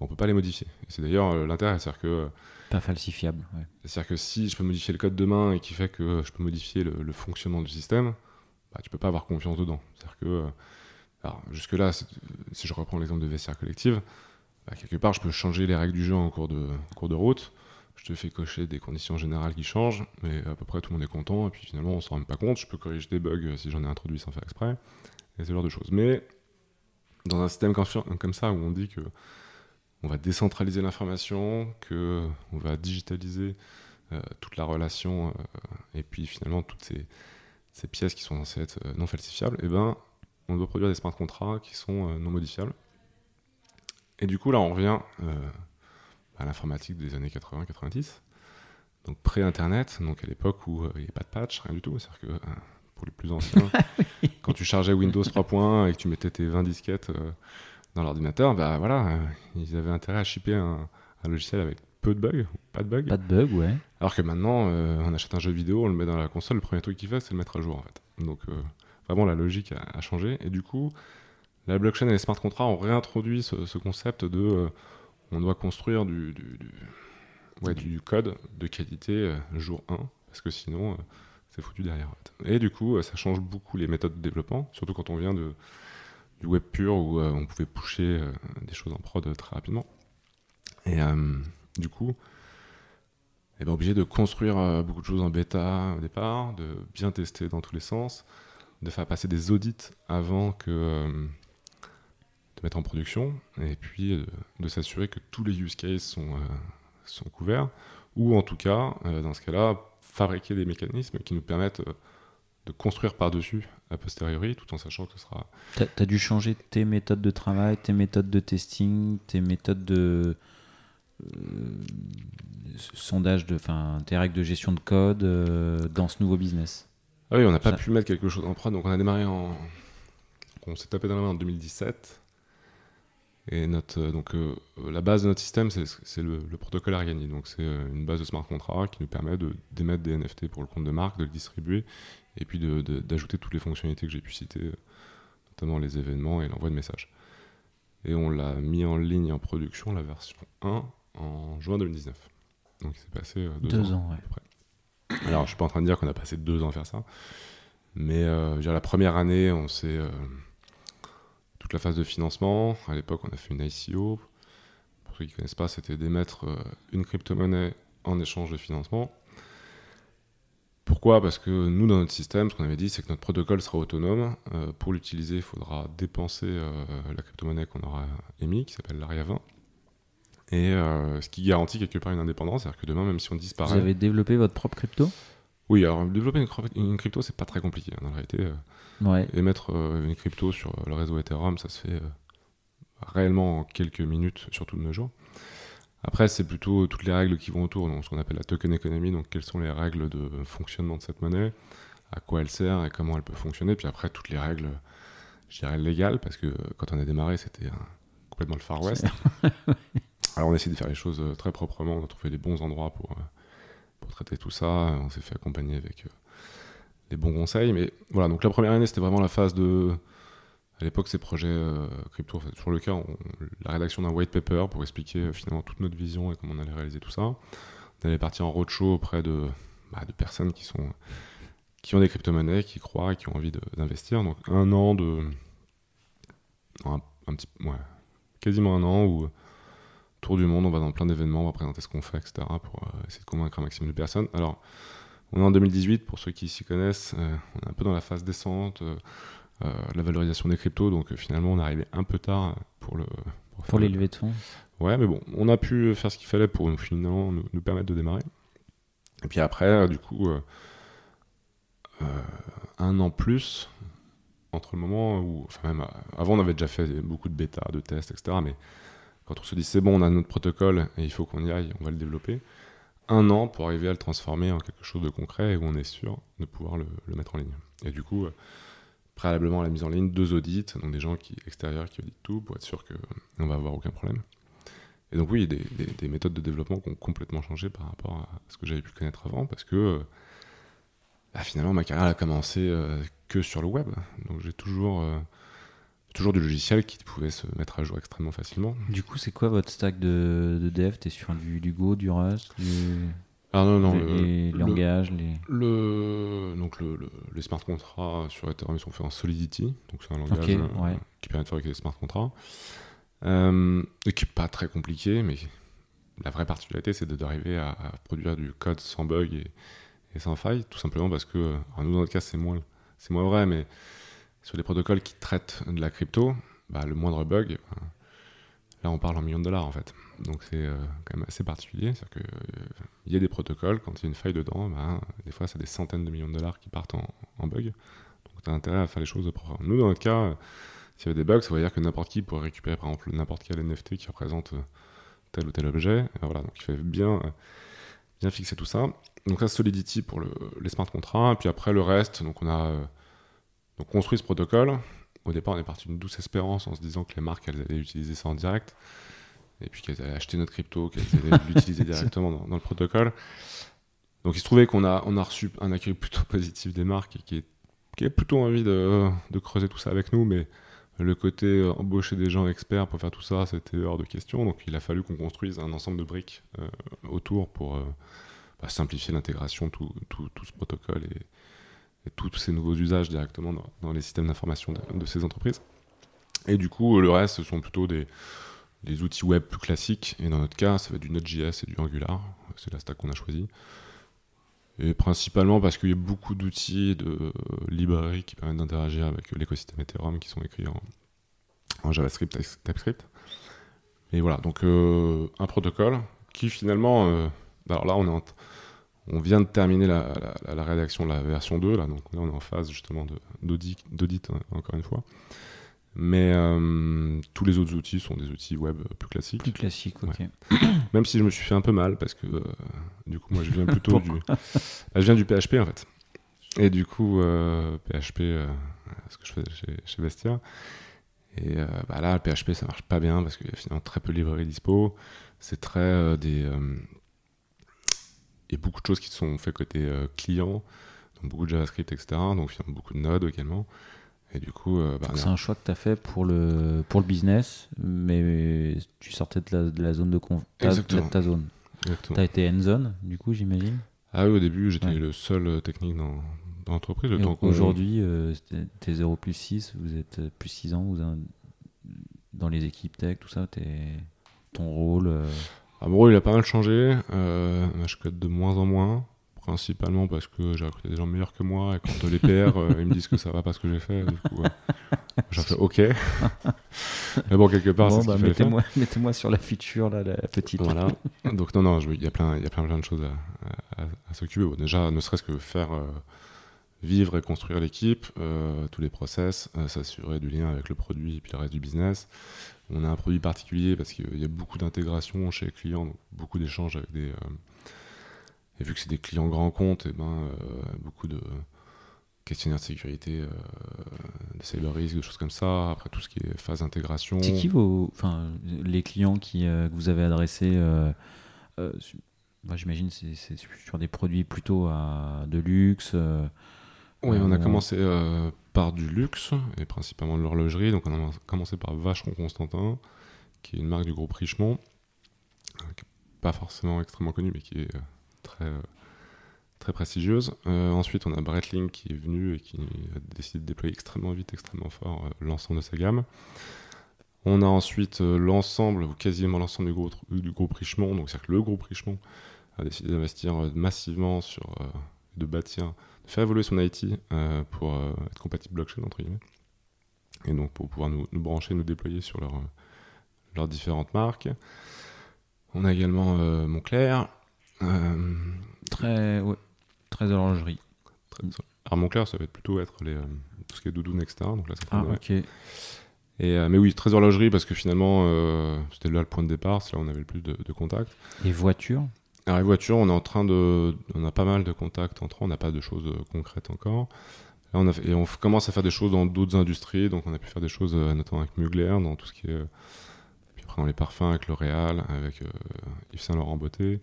on peut pas les modifier. Et c'est d'ailleurs euh, l'intérêt, c'est-à-dire que, Pas falsifiable. ouais. c'est-à-dire que si je peux modifier le code demain et qui fait que je peux modifier le, le fonctionnement du système, bah, tu peux pas avoir confiance dedans. C'est-à-dire que, euh, jusque-là, c'est- si je reprends l'exemple de vestiaire collective, bah, quelque part, je peux changer les règles du jeu en cours de, en cours de route. Je te fais cocher des conditions générales qui changent, mais à peu près tout le monde est content, et puis finalement, on s'en rend même pas compte. Je peux corriger des bugs euh, si j'en ai introduit sans faire exprès, et ce genre de choses. Mais dans un système comme ça, où on dit que on va décentraliser l'information, que on va digitaliser euh, toute la relation, euh, et puis finalement toutes ces, ces pièces qui sont censées être euh, non falsifiables, et ben, on doit produire des smart contracts qui sont euh, non modifiables. Et du coup, là, on revient euh, à l'informatique des années 80-90, donc pré-internet, donc à l'époque où euh, il n'y avait pas de patch, rien du tout. C'est-à-dire que euh, pour les plus anciens, quand tu chargeais Windows 3.1 et que tu mettais tes 20 disquettes dans l'ordinateur, bah voilà, ils avaient intérêt à shipper un, un logiciel avec peu de bugs, pas de bugs. Pas de bug, ouais. Alors que maintenant, euh, on achète un jeu vidéo, on le met dans la console, le premier truc qu'il fait, c'est le mettre à jour en fait. Donc euh, vraiment, la logique a, a changé. Et du coup, la blockchain et les smart contracts ont réintroduit ce, ce concept de euh, on doit construire du, du, du- ouais, du, code de qualité jour 1, parce que sinon, c'est foutu derrière. en fait. Et du coup, ça change beaucoup les méthodes de développement, surtout quand on vient de, du web pur où on pouvait pusher des choses en prod très rapidement. Et euh, du coup, eh ben, obligé de construire euh, beaucoup de choses en bêta au départ, de bien tester dans tous les sens, de faire passer des audits avant euh, de mettre en production, et puis euh, de s'assurer que tous les use cases sont, couverts, ou en tout cas, dans ce cas-là, fabriquer des mécanismes qui nous permettent de construire par-dessus a posteriori, tout en sachant que ce sera T'as as dû changer tes méthodes de travail, tes méthodes de testing, tes méthodes de euh, sondage, de, enfin, tes règles de gestion de code euh, dans ce nouveau business. Ah oui, on n'a pas Ça- pu mettre quelque chose en prod, donc on a démarré en. On s'est tapé dans la main en 2017. Et notre, euh, donc, euh, la base de notre système, c'est le, le protocole Argani. Donc, c'est une base de smart contract qui nous permet de- d'émettre des NFT pour le compte de marque, de le distribuer, et puis d'ajouter toutes les fonctionnalités que j'ai pu citer, notamment les événements et l'envoi de messages. Et on l'a mis en ligne en production, la version 1, en juin 2019. Donc, il s'est passé euh, deux, Deux ans. ans, ouais. Alors, je suis pas en train de dire qu'on a passé deux ans à faire ça, mais euh, dire, la première année, on s'est euh, toute la phase de financement. À l'époque, on a fait une ICO. Pour ceux qui connaissent pas, c'était d'émettre euh, une crypto-monnaie en échange de financement. Pourquoi? Parce que nous, dans notre système, ce qu'on avait dit, c'est que notre protocole sera autonome. Pour l'utiliser, il faudra dépenser la crypto-monnaie qu'on aura émise, qui s'appelle l'ARIA 20. Et euh, ce qui garantit quelque part une indépendance, c'est-à-dire que demain, même si on disparaît. Vous avez développé votre propre crypto? Oui, alors développer une, crypto- une crypto, c'est pas très compliqué. hein, Dans la réalité, euh, Ouais. émettre euh, une crypto sur euh, le réseau Ethereum, ça se fait réellement en quelques minutes, surtout de nos jours. Après, c'est plutôt toutes les règles qui vont autour, donc ce qu'on appelle la token economy, donc quelles sont les règles de fonctionnement de cette monnaie, à quoi elle sert et comment elle peut fonctionner, puis après toutes les règles, je dirais légales, parce que quand on a démarré, c'était euh, complètement le Far West. Alors on essaie de faire les choses euh, très proprement, on a trouvé les bons endroits pour, euh, pour traiter tout ça, on s'est fait accompagner avec euh, les bons conseils, mais voilà, donc la première année c'était vraiment la phase de... À l'époque, ces projets euh, crypto, enfin, toujours le cas, la rédaction d'un white paper pour expliquer euh, finalement toute notre vision et comment on allait réaliser tout ça. On allait partir en roadshow auprès de, bah, de personnes qui sont qui ont des crypto-monnaies, qui croient et qui ont envie d'investir. Donc un an de... Un petit... Ouais, quasiment un an où tour du monde, on va dans plein d'événements, on va présenter ce qu'on fait, etc. pour euh, essayer de convaincre un maximum de personnes. Alors, on est en 2018, pour ceux qui s'y connaissent, euh, on est un peu dans la phase descente, euh, la valorisation des cryptos, donc finalement on est arrivé un peu tard pour le... Pour faire les le- levées de fonds Ouais, mais bon, on a pu faire ce qu'il fallait pour nous, finalement nous, nous permettre de démarrer. Et puis après, du coup, euh, euh, un an plus, entre le moment où. Enfin, même avant, on avait déjà fait beaucoup de bêta, de tests, etc. Mais quand on se dit c'est bon, on a notre protocole et il faut qu'on y aille, on va le développer. Un an pour arriver à le transformer en quelque chose de concret et où on est sûr de pouvoir le, mettre en ligne. Et du coup, euh, préalablement à la mise en ligne, deux audits, donc des gens qui, extérieurs qui auditent tout pour être sûr qu'on va avoir aucun problème. Et donc oui, des, des- des méthodes de développement qui ont complètement changé par rapport à ce que j'avais pu connaître avant, parce que euh, bah, finalement ma carrière a commencé euh, que sur le web. Donc j'ai toujours, toujours du logiciel qui pouvait se mettre à jour extrêmement facilement. Du coup, c'est quoi votre stack de, de dev? T'es sur du, du Go, du Rust, du... Ah non, non, les, le, les le- langages, les... le- donc le, le- les smart contracts sur Ethereum sont faits en Solidity, donc c'est un langage euh, ouais. qui permet de fabriquer des smart contracts, euh, et qui n'est pas très compliqué, mais la vraie particularité c'est d'arriver à, à produire du code sans bug et, et sans faille, tout simplement parce que, euh, alors nous dans notre cas c'est moins, c'est moins vrai, mais sur des protocoles qui traitent de la crypto, bah, le moindre bug, là on parle en millions de dollars en fait. Donc c'est euh, quand même assez particulier, c'est-à-dire que euh, y a des protocoles, quand il y a une faille dedans, bah, des fois c'est des centaines de millions de dollars qui partent en, bug. Donc tu as intérêt à faire les choses proprement. Nous dans notre cas, euh, s'il y avait des bugs, ça veut dire que n'importe qui pourrait récupérer par exemple n'importe quel NFT qui représente euh, tel ou tel objet. Et voilà, donc il fallait bien, bien fixer tout ça. Donc ça Solidity pour le- les smart contracts, et puis après le reste, donc on a donc construit ce protocole. Au départ, on est parti d'une douce espérance en se disant que les marques elles allaient utiliser ça en direct, et puis qu'elles allaient acheter notre crypto, qu'elles allaient l'utiliser directement dans, dans le protocole. Donc il se trouvait qu'on a, on a reçu un accueil plutôt positif des marques et qui, est, qui a plutôt envie de, de creuser tout ça avec nous, mais le côté euh, embaucher des gens experts pour faire tout ça, c'était hors de question. Donc il a fallu qu'on construise un ensemble de briques euh, autour pour euh, bah, simplifier l'intégration, tout, tout, tout ce protocole et, et tous ces nouveaux usages directement dans, les systèmes d'information de, ces entreprises. Et du coup, le reste, ce sont plutôt des, des outils web plus classiques. Et dans notre cas, ça va être du Node.js et du Angular. C'est la stack qu'on a choisi. Et principalement parce qu'il y a beaucoup d'outils de euh, librairies qui permettent d'interagir avec l'écosystème Ethereum qui sont écrits en, en JavaScript, TypeScript. Et voilà, donc euh, un protocole qui finalement. euh, alors là, on, est en- on vient de terminer la, la- la- la rédaction de la version 2, là, donc là, on est en phase justement d'audit, hein, encore une fois. Mais euh, tous les autres outils sont des outils web plus classiques. Plus classique, ok. Même si je me suis fait un peu mal parce que euh, du coup, moi je viens plutôt du. Bah, je viens du PHP en fait. Et du coup, euh, PHP, euh, ce que je fais chez, chez Vestia. Et bah là, le PHP ça marche pas bien parce qu'il y a finalement très peu de librairies dispo. C'est très des. A beaucoup de choses qui sont faites côté euh, client, donc beaucoup de JavaScript, etc. Donc beaucoup de Node également. Et du coup, euh, bah, C'est un choix que tu as fait pour le, pour le business, mais tu sortais de la, de la zone de conf... ta, Exactement. de ta zone. Tu as été end-zone, du coup, j'imagine? Ah oui, au début, j'étais Ouais. le seul euh, technique dans, dans l'entreprise. le Et Aujourd'hui, euh, t'es- t'es 0 plus 6, vous êtes plus 6 ans, vous êtes dans les équipes tech, tout ça, t'es- ton rôle. euh, Ah, mon rôle, il a pas mal changé. Euh, je code de moins en moins, principalement parce que j'ai recruté des gens meilleurs que moi et quand les PR, euh, ils me disent que ça va pas ce que j'ai fait, du coup, fais OK. Mais bon, quelque part, bon, c'est ce bah, qu'il mettez-moi, mettez-moi sur la feature, là, la petite. Voilà. Donc non, non, il y a plein, y a plein, plein de choses à, à- à s'occuper. Bon, déjà, ne serait-ce que faire euh, vivre et construire l'équipe, euh, tous les process, euh, s'assurer du lien avec le produit et puis le reste du business. On a un produit particulier parce qu'il y a beaucoup d'intégration chez les clients, beaucoup d'échanges avec des. euh, et vu que c'est des clients grands comptes, et ben euh, beaucoup de questionnaires de sécurité, euh, de cyber risk, de choses comme ça. Après tout ce qui est phase d'intégration. C'est qui vos, les clients qui, que vous avez adressés J'imagine c'est c'est sur des produits plutôt de luxe. Oui, on a Euh, commencé euh, par du luxe et principalement de l'horlogerie. Donc, on a commencé par Vacheron Constantin, qui est une marque du groupe Richemont, euh, qui n'est pas forcément extrêmement connue, mais qui est euh, très, euh, très prestigieuse. Ensuite, on a Breitling qui est venu et qui a décidé de déployer extrêmement vite, extrêmement fort l'ensemble de sa gamme. On a ensuite l'ensemble, ou quasiment l'ensemble du groupe, du groupe Richemont. Donc, c'est-à-dire que le groupe Richemont a décidé d'investir massivement sur, de bâtir de faire évoluer son IT euh, pour euh, être compatible blockchain entre guillemets et donc pour pouvoir nous, nous brancher, nous déployer sur leurs euh, leurs différentes marques. On a également Montclair. Très, ouais, très horlogerie. très- alors Montclair, ça va être plutôt être les, tout ce qui est doudoune, etc. Donc là, ça fait Ah, ok. Et, euh, mais oui, très horlogerie parce que finalement, euh, c'était là le point de départ, c'est là où on avait le plus de, de contacts. Et voiture Alors les voitures, on est en train de, on a pas mal de contacts entrants, on n'a pas de choses euh, concrètes encore. Là, on a et on commence à faire des choses dans d'autres industries, donc on a pu faire des choses euh, notamment avec Mugler, dans tout ce qui est, euh, puis après dans les parfums avec L'Oréal, avec euh, Yves Saint Laurent Beauté.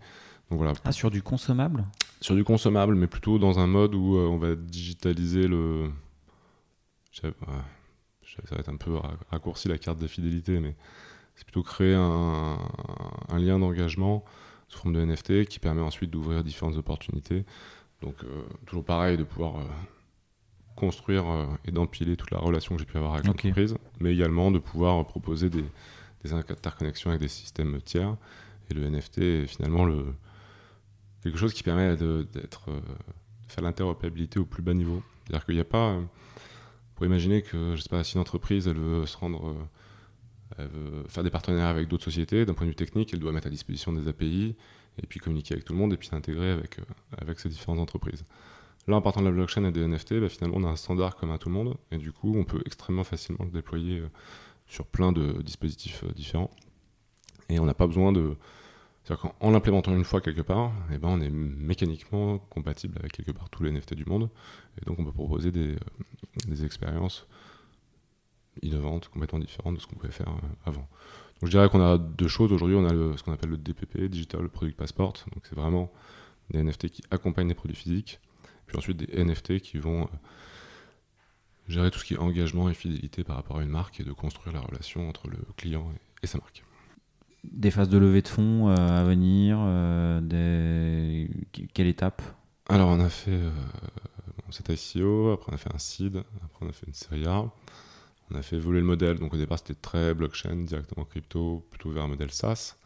Donc voilà, Ah, sur du consommable? Sur du consommable, mais plutôt dans un mode où euh, on va digitaliser le, ça va être un peu raccourci la carte de fidélité, mais c'est plutôt créer un, un lien d'engagement sous forme de NFT qui permet ensuite d'ouvrir différentes opportunités. Donc euh, toujours pareil, de pouvoir euh, construire euh, et d'empiler toute la relation que j'ai pu avoir avec l'entreprise, mais également de pouvoir proposer des, des interconnexions avec des systèmes tiers. Et le NFT est finalement le, quelque chose qui permet de, d'être, de faire l'interopérabilité au plus bas niveau. C'est-à-dire qu'il n'y a pas... pour imaginer que, je sais pas, si une entreprise, elle veut se rendre... elle veut faire des partenariats avec d'autres sociétés, d'un point de vue technique, elle doit mettre à disposition des API, et puis communiquer avec tout le monde, et puis s'intégrer avec, euh, avec ces différentes entreprises. Là, en partant de la blockchain et des NFT, bah, finalement, on a un standard commun à tout le monde, et du coup, on peut extrêmement facilement le déployer euh, sur plein de dispositifs euh, différents. Et on n'a pas besoin de... C'est-à-dire qu'en en l'implémentant une fois quelque part, eh ben, on est mécaniquement compatible avec quelque part tous les NFT du monde, et donc on peut proposer des, des expériences innovantes, complètement différentes de ce qu'on pouvait faire euh, avant. Donc je dirais qu'on a deux choses. Aujourd'hui, on a le- ce qu'on appelle le DPP, Digital Product Passport. Donc c'est vraiment des NFT qui accompagnent les produits physiques. Puis ensuite des NFT qui vont euh, gérer tout ce qui est engagement et fidélité par rapport à une marque et de construire la relation entre le client et, et sa marque. Des phases de levée de fonds euh, à venir, euh, des... quelle étape? Alors on a fait euh, cet ICO, après on a fait un seed, après on a fait une série A. On a fait évoluer le modèle. Donc au départ c'était très blockchain, directement crypto, plutôt vers un modèle SaaS.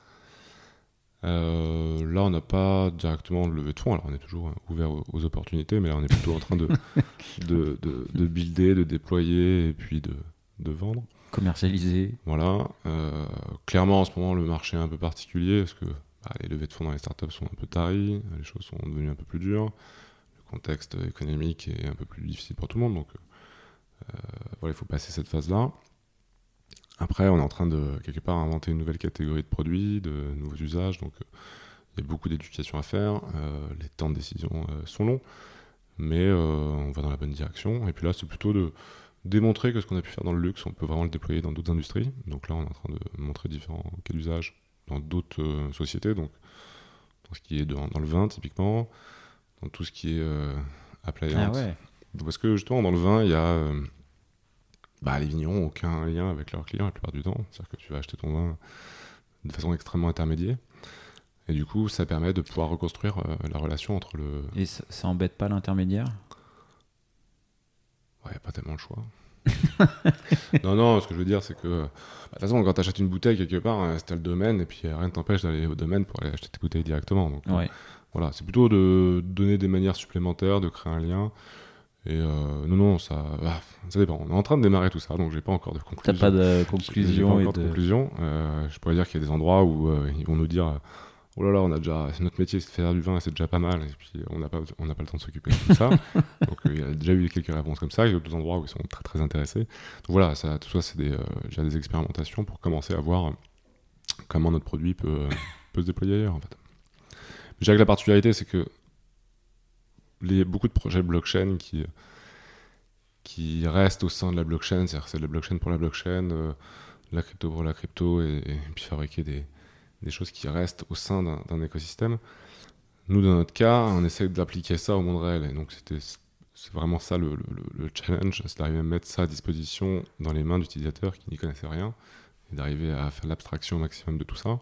Euh, là, on n'a pas directement levé de fonds. Alors, on est toujours euh, ouvert aux, aux opportunités, mais là, on est plutôt en train de, de, de, de builder, de déployer et puis de, de vendre. Commercialisé Voilà. Euh, clairement, en ce moment, le marché est un peu particulier parce que bah, les levées de fonds dans les startups sont un peu taries, les choses sont devenues un peu plus dures, le contexte économique est un peu plus difficile pour tout le monde. Donc, euh, voilà, il faut passer cette phase-là. Après, on est en train de, quelque part, inventer une nouvelle catégorie de produits, de nouveaux usages. Donc, euh, il y a beaucoup d'éducation à faire. Euh, les temps de décision euh, sont longs, mais euh, on va dans la bonne direction. Et puis là, c'est plutôt de démontrer que ce qu'on a pu faire dans le luxe, on peut vraiment le déployer dans d'autres industries. Donc là, on est en train de montrer différents cas d'usage dans d'autres euh, sociétés. Donc, dans ce qui est dans, dans le vin, typiquement, dans tout ce qui est euh, Ah appliance. ouais Parce que justement, dans le vin, il y a. euh, bah, les vignerons n'ont aucun lien avec leurs clients la plupart du temps. C'est-à-dire que tu vas acheter ton vin de façon extrêmement intermédiaire. Et du coup, ça permet de pouvoir reconstruire euh, la relation entre le. Et ça, ça embête pas l'intermédiaire? Ouais, pas tellement le choix. non, non, ce que je veux dire, c'est que. bah, De toute façon, quand tu achètes une bouteille quelque part, euh, c'est le domaine, et puis euh, rien ne t'empêche d'aller au domaine pour aller acheter tes bouteilles directement. Donc, Ouais. Voilà, c'est plutôt de donner des manières supplémentaires, de créer un lien. Et euh, non, non, ça, ah, ça dépend. On est en train de démarrer tout ça, donc j'ai pas encore de T'as conclusion. pas de pas conclusion et encore de de... conclusion. Euh, je pourrais dire qu'il y a des endroits où euh, ils vont nous dire Oh là là, on a déjà, notre métier c'est de faire du vin c'est déjà pas mal, et puis on n'a pas, on n'a pas le temps de s'occuper de tout ça. donc euh, il y a déjà eu quelques réponses comme ça, il y a d'autres endroits où ils sont très très intéressés. Donc voilà, ça, tout ça c'est des, déjà des expérimentations pour commencer à voir comment notre produit peut, peut se déployer ailleurs en fait. Je dirais que la particularité c'est que les, beaucoup de projets blockchain qui, qui restent au sein de la blockchain, c'est-à-dire c'est la blockchain pour la blockchain, euh, la crypto pour la crypto, et, puis fabriquer des, des choses qui restent au sein d'un écosystème. Nous, dans notre cas, on essaie d'appliquer ça au monde réel. Et donc, c'est vraiment ça le, le- le challenge, c'est d'arriver à mettre ça à disposition dans les mains d'utilisateurs qui n'y connaissaient rien, et d'arriver à faire l'abstraction maximum de tout ça,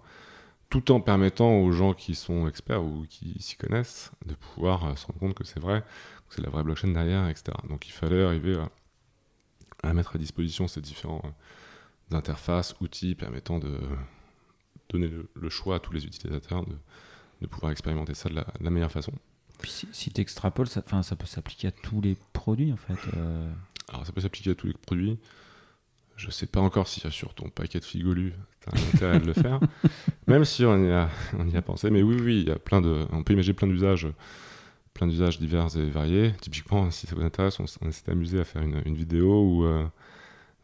tout en permettant aux gens qui sont experts ou qui s'y connaissent de pouvoir euh, se rendre compte que c'est vrai, que c'est la vraie blockchain derrière, etc. Donc, il fallait arriver à, à mettre à disposition ces différents euh, interfaces, outils permettant de donner le, le choix à tous les utilisateurs de, de pouvoir expérimenter ça de la, de la meilleure façon. Puis si, si tu extrapoles, ça, peut s'appliquer à tous les produits en fait. euh. Alors ça peut s'appliquer à tous les produits. Je sais pas encore si sur ton paquet de Figolu, tu as un intérêt de le faire. Même si on y, a, on y a pensé. Mais oui, oui, il y a plein de, on peut imaginer plein d'usages plein d'usages divers et variés. Typiquement, si ça vous intéresse, on, on s'était amusé à faire une, une vidéo où euh,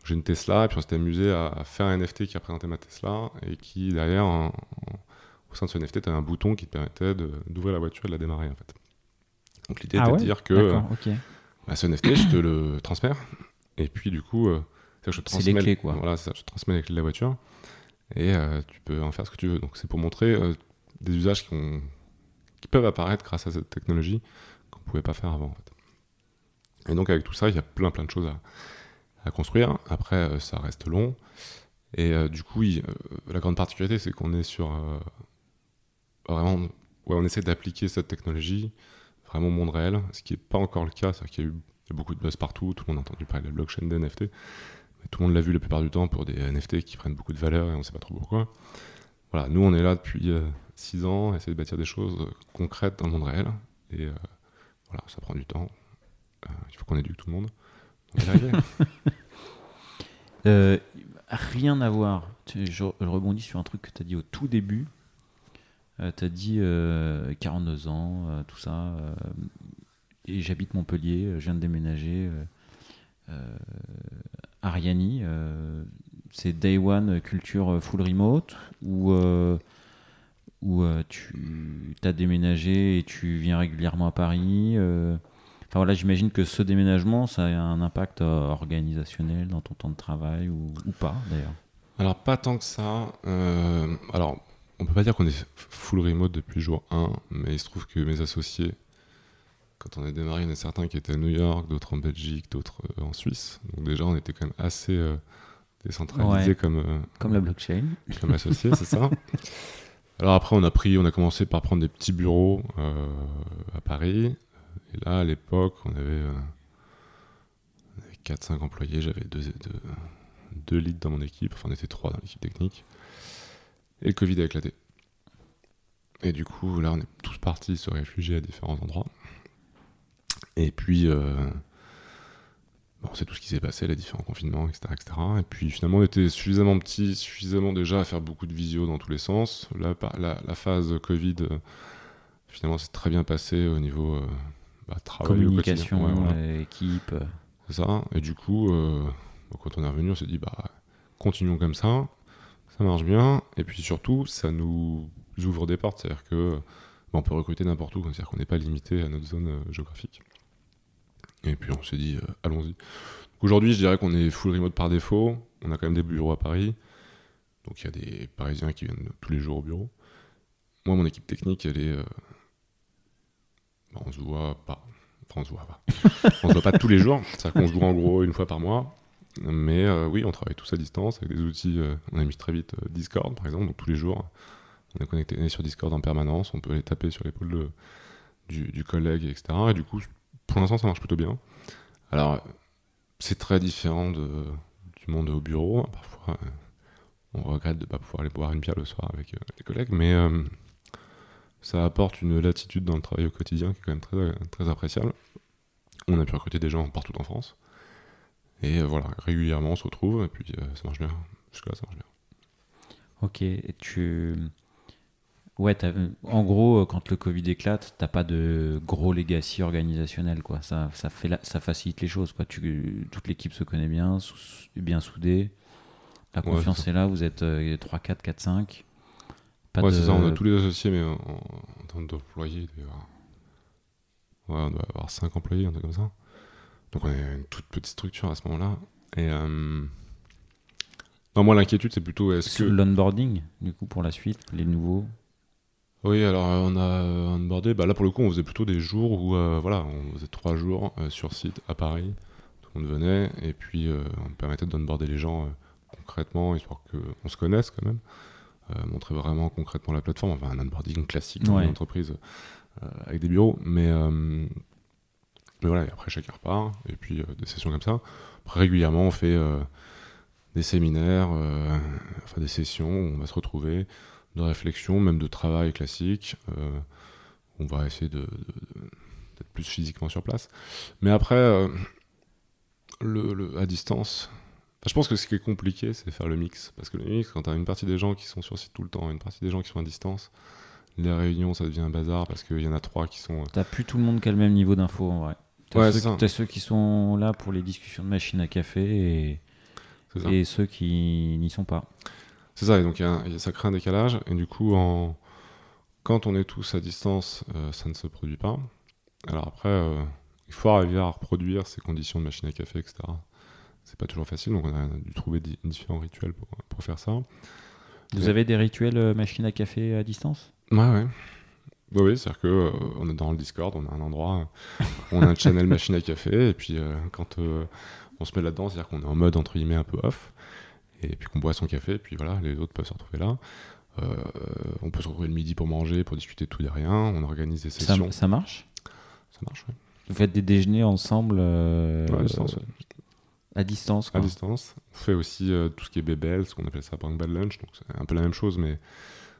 j'ai une Tesla et puis on s'était amusé à, à faire un NFT qui représentait ma Tesla et qui derrière, en- en- au sein de ce NFT, tu as un bouton qui te permettait d'ouvrir la voiture et de la démarrer en fait. Donc l'idée Ah était ouais? de dire que euh, D'accord, ok. bah, ce NFT, je te le transfère. Et puis, du coup, euh, que je C'est les transmets, clés, quoi. Voilà, ça, je transmets les clés de la voiture. Et euh, tu peux en faire ce que tu veux. Donc, c'est pour montrer euh, des usages qui, ont- qui peuvent apparaître grâce à cette technologie qu'on ne pouvait pas faire avant. en fait. Et donc, avec tout ça, il y a plein, plein de choses à, à construire. Après, euh, ça reste long. Et du coup, la grande particularité, c'est qu'on est sur vraiment, ouais, on essaie d'appliquer cette technologie vraiment au monde réel, ce qui n'est pas encore le cas. C'est-à-dire qu'il y a eu beaucoup de buzz partout, tout le monde a entendu parler de la blockchain des NFT, tout le monde l'a vu la plupart du temps pour des NFT qui prennent beaucoup de valeur et on ne sait pas trop pourquoi. Voilà, nous on est là depuis 6 ans, à essayer de bâtir des choses euh, concrètes dans le monde réel, et euh, voilà, ça prend du temps. Euh, il faut qu'on éduque tout le monde. Euh, rien à voir. Je, rebondis sur un truc que tu as dit au tout début. tu as dit euh, 42 ans, euh, tout ça. euh, et j'habite Montpellier, euh, je viens de déménager. Ariani, euh, c'est Day One euh, culture euh, full remote ou, euh, tu as déménagé et tu viens régulièrement à Paris voilà, j'imagine que ce déménagement, ça a un impact organisationnel dans ton temps de travail ou, pas d'ailleurs? Alors, pas tant que ça. Alors, on peut pas dire qu'on est full remote depuis jour 1, mais il se trouve que mes associés, quand on a démarré, il y en a certains qui étaient à New York, d'autres en Belgique, d'autres euh, en Suisse. Donc, déjà, on était quand même assez euh, décentralisé Ouais. comme, euh, Comme la blockchain. comme associé, c'est ça. Alors après, on a pris, on a commencé par prendre des petits bureaux euh, à Paris. Et là, à l'époque, on avait, avait 4-5 employés. J'avais deux, deux, deux leads dans mon équipe. Enfin, on était trois dans l'équipe technique. Et le Covid a éclaté. Et du coup, là, on est tous partis se réfugier à différents endroits. Et puis, euh, bon, c'est tout ce qui s'est passé, les différents confinements, etc., etc. Et puis finalement, on était suffisamment petits, suffisamment déjà à faire beaucoup de visio dans tous les sens. Là, la, la phase Covid, euh, finalement, c'est très bien passé au niveau euh, bah, travail Communication, quotidien. Ouais, voilà. équipe. C'est ça. Et du coup, quand on est revenu, on s'est dit, bah, continuons comme ça, ça marche bien. Et puis surtout, ça nous ouvre des portes. C'est-à-dire que bah, on peut recruter n'importe où. C'est-à-dire qu'on n'est pas limité à notre zone géographique. Et puis on s'est dit, euh, allons-y. Aujourd'hui, je dirais qu'on est full remote par défaut. On a quand même des bureaux à Paris. Donc il y a des Parisiens qui viennent tous les jours au bureau. Moi, mon équipe technique, elle est. euh, bah, on se voit pas. Enfin, on se voit pas. on se voit pas tous les jours. C'est-à-dire qu'on se voit en gros une fois par mois. Mais euh, oui, on travaille tous à distance avec des outils. euh, on a mis très vite Discord, par exemple. Donc tous les jours, on est connecté sur Discord en permanence. On peut les taper sur l'épaule du, du collègue, etc. Et du coup, pour l'instant, ça marche plutôt bien. Alors, c'est très différent du monde au bureau. Parfois, euh, on regrette de ne pas pouvoir aller boire une bière le soir avec euh, les collègues, mais euh, ça apporte une latitude dans le travail au quotidien qui est quand même très, appréciable. On a pu recruter des gens partout en France. Et voilà, régulièrement on se retrouve et puis ça marche bien. Jusque-là, ça marche bien. Ok, et tu. Ouais, t'as- en gros, euh, quand le Covid éclate, t'as pas de gros legacy organisationnel, quoi. Ça, ça, fait la- ça facilite les choses, quoi. Tu, toute l'équipe se connaît bien, sou- bien soudée. La confiance est là, vous êtes euh, 3, 4, 4, 5. Pas ouais, de... c'est ça, on a tous les associés, mais en, en termes d'employés, ouais, on doit avoir 5 employés, un truc comme ça. Donc on est une toute petite structure à ce moment-là. Et euh, non, moi l'inquiétude c'est plutôt est-ce que l'onboarding, du coup, pour la suite, les nouveaux? Oui, alors euh, on a euh, onboardé, bah là pour le coup on faisait plutôt des jours où euh, voilà, on faisait trois jours euh, sur site à Paris, tout le monde venait, et puis euh, on permettait d'onboarder les gens concrètement, histoire qu'on se connaisse quand même, montrer vraiment concrètement la plateforme, enfin un onboarding classique dans Ouais. une entreprise avec des bureaux, mais, mais voilà, et après chacun repart, et puis des sessions comme ça. Après régulièrement on fait des séminaires, enfin des sessions où on va se retrouver, de réflexion, même de travail classique. euh, on va essayer de, d'être plus physiquement sur place. Mais après, euh, le, le- à distance, enfin, je pense que ce qui est compliqué, c'est faire le mix. Parce que le mix, quand tu as une partie des gens qui sont sur site tout le temps, une partie des gens qui sont à distance, les réunions, ça devient un bazar parce qu'il y en a trois qui sont. euh, T'as plus tout le monde qui a le même niveau d'info, en vrai. T'as Ouais, ceux, qui sont là pour les discussions de machine à café et ceux qui n'y sont pas. C'est ça, et donc il y a un- il y a- ça crée un décalage, et du coup, en... quand on est tous à distance, euh, ça ne se produit pas. Alors après, euh, il faut arriver à reproduire ces conditions de machine à café, etc. C'est pas toujours facile, donc on a dû trouver di- différents rituels pour, pour faire ça. Vous avez des rituels euh, machine à café à distance? Ouais, ouais. Oui, oui, c'est-à-dire que euh, on est dans le Discord, on a un endroit, on a un channel machine à café, et puis euh, quand euh, on se met là-dedans, c'est-à-dire qu'on est en mode entre guillemets un peu off, et puis qu'on boit son café, et puis voilà, les autres peuvent se retrouver là. Euh, on peut se retrouver le midi pour manger, pour discuter de tout et de rien. On organise des sessions. ça marche? Ça marche, ouais. Vous faites des déjeuners ensemble euh, Ouais, à distance, ouais. à distance, À quoi. distance. On fait aussi euh, tout ce qui est BBL, ce qu'on appelle ça Bank Bad Lunch, donc c'est un peu la même chose, mais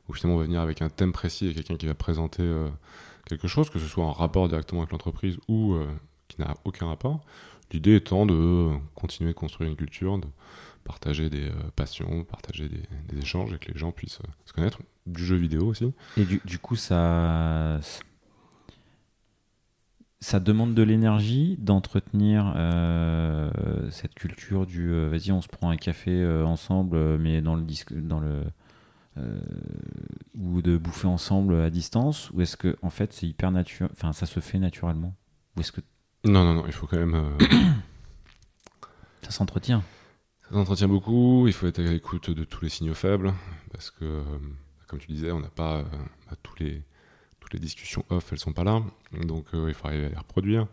où finalement on va venir avec un thème précis et quelqu'un qui va présenter quelque chose, que ce soit en rapport directement avec l'entreprise ou qui n'a aucun rapport. L'idée étant de continuer de construire une culture, de partager des euh, passions, partager des, des échanges et que les gens puissent euh, se connaître. Du jeu vidéo aussi. Et du, du coup, ça, ça demande de l'énergie d'entretenir euh, cette culture du euh, vas-y, on se prend un café euh, ensemble, mais dans le disque, dans le ou de bouffer ensemble à distance, ou est-ce que en fait c'est hyper naturel, enfin ça se fait naturellement, ou est-ce que Non, non, non, il faut quand même. ça s'entretient Ça s'entretient beaucoup, il faut être à l'écoute de tous les signaux faibles, parce que, euh, comme tu disais, on n'a pas euh, tous les, toutes les discussions off, elles sont pas là, donc euh, il faut arriver à les reproduire,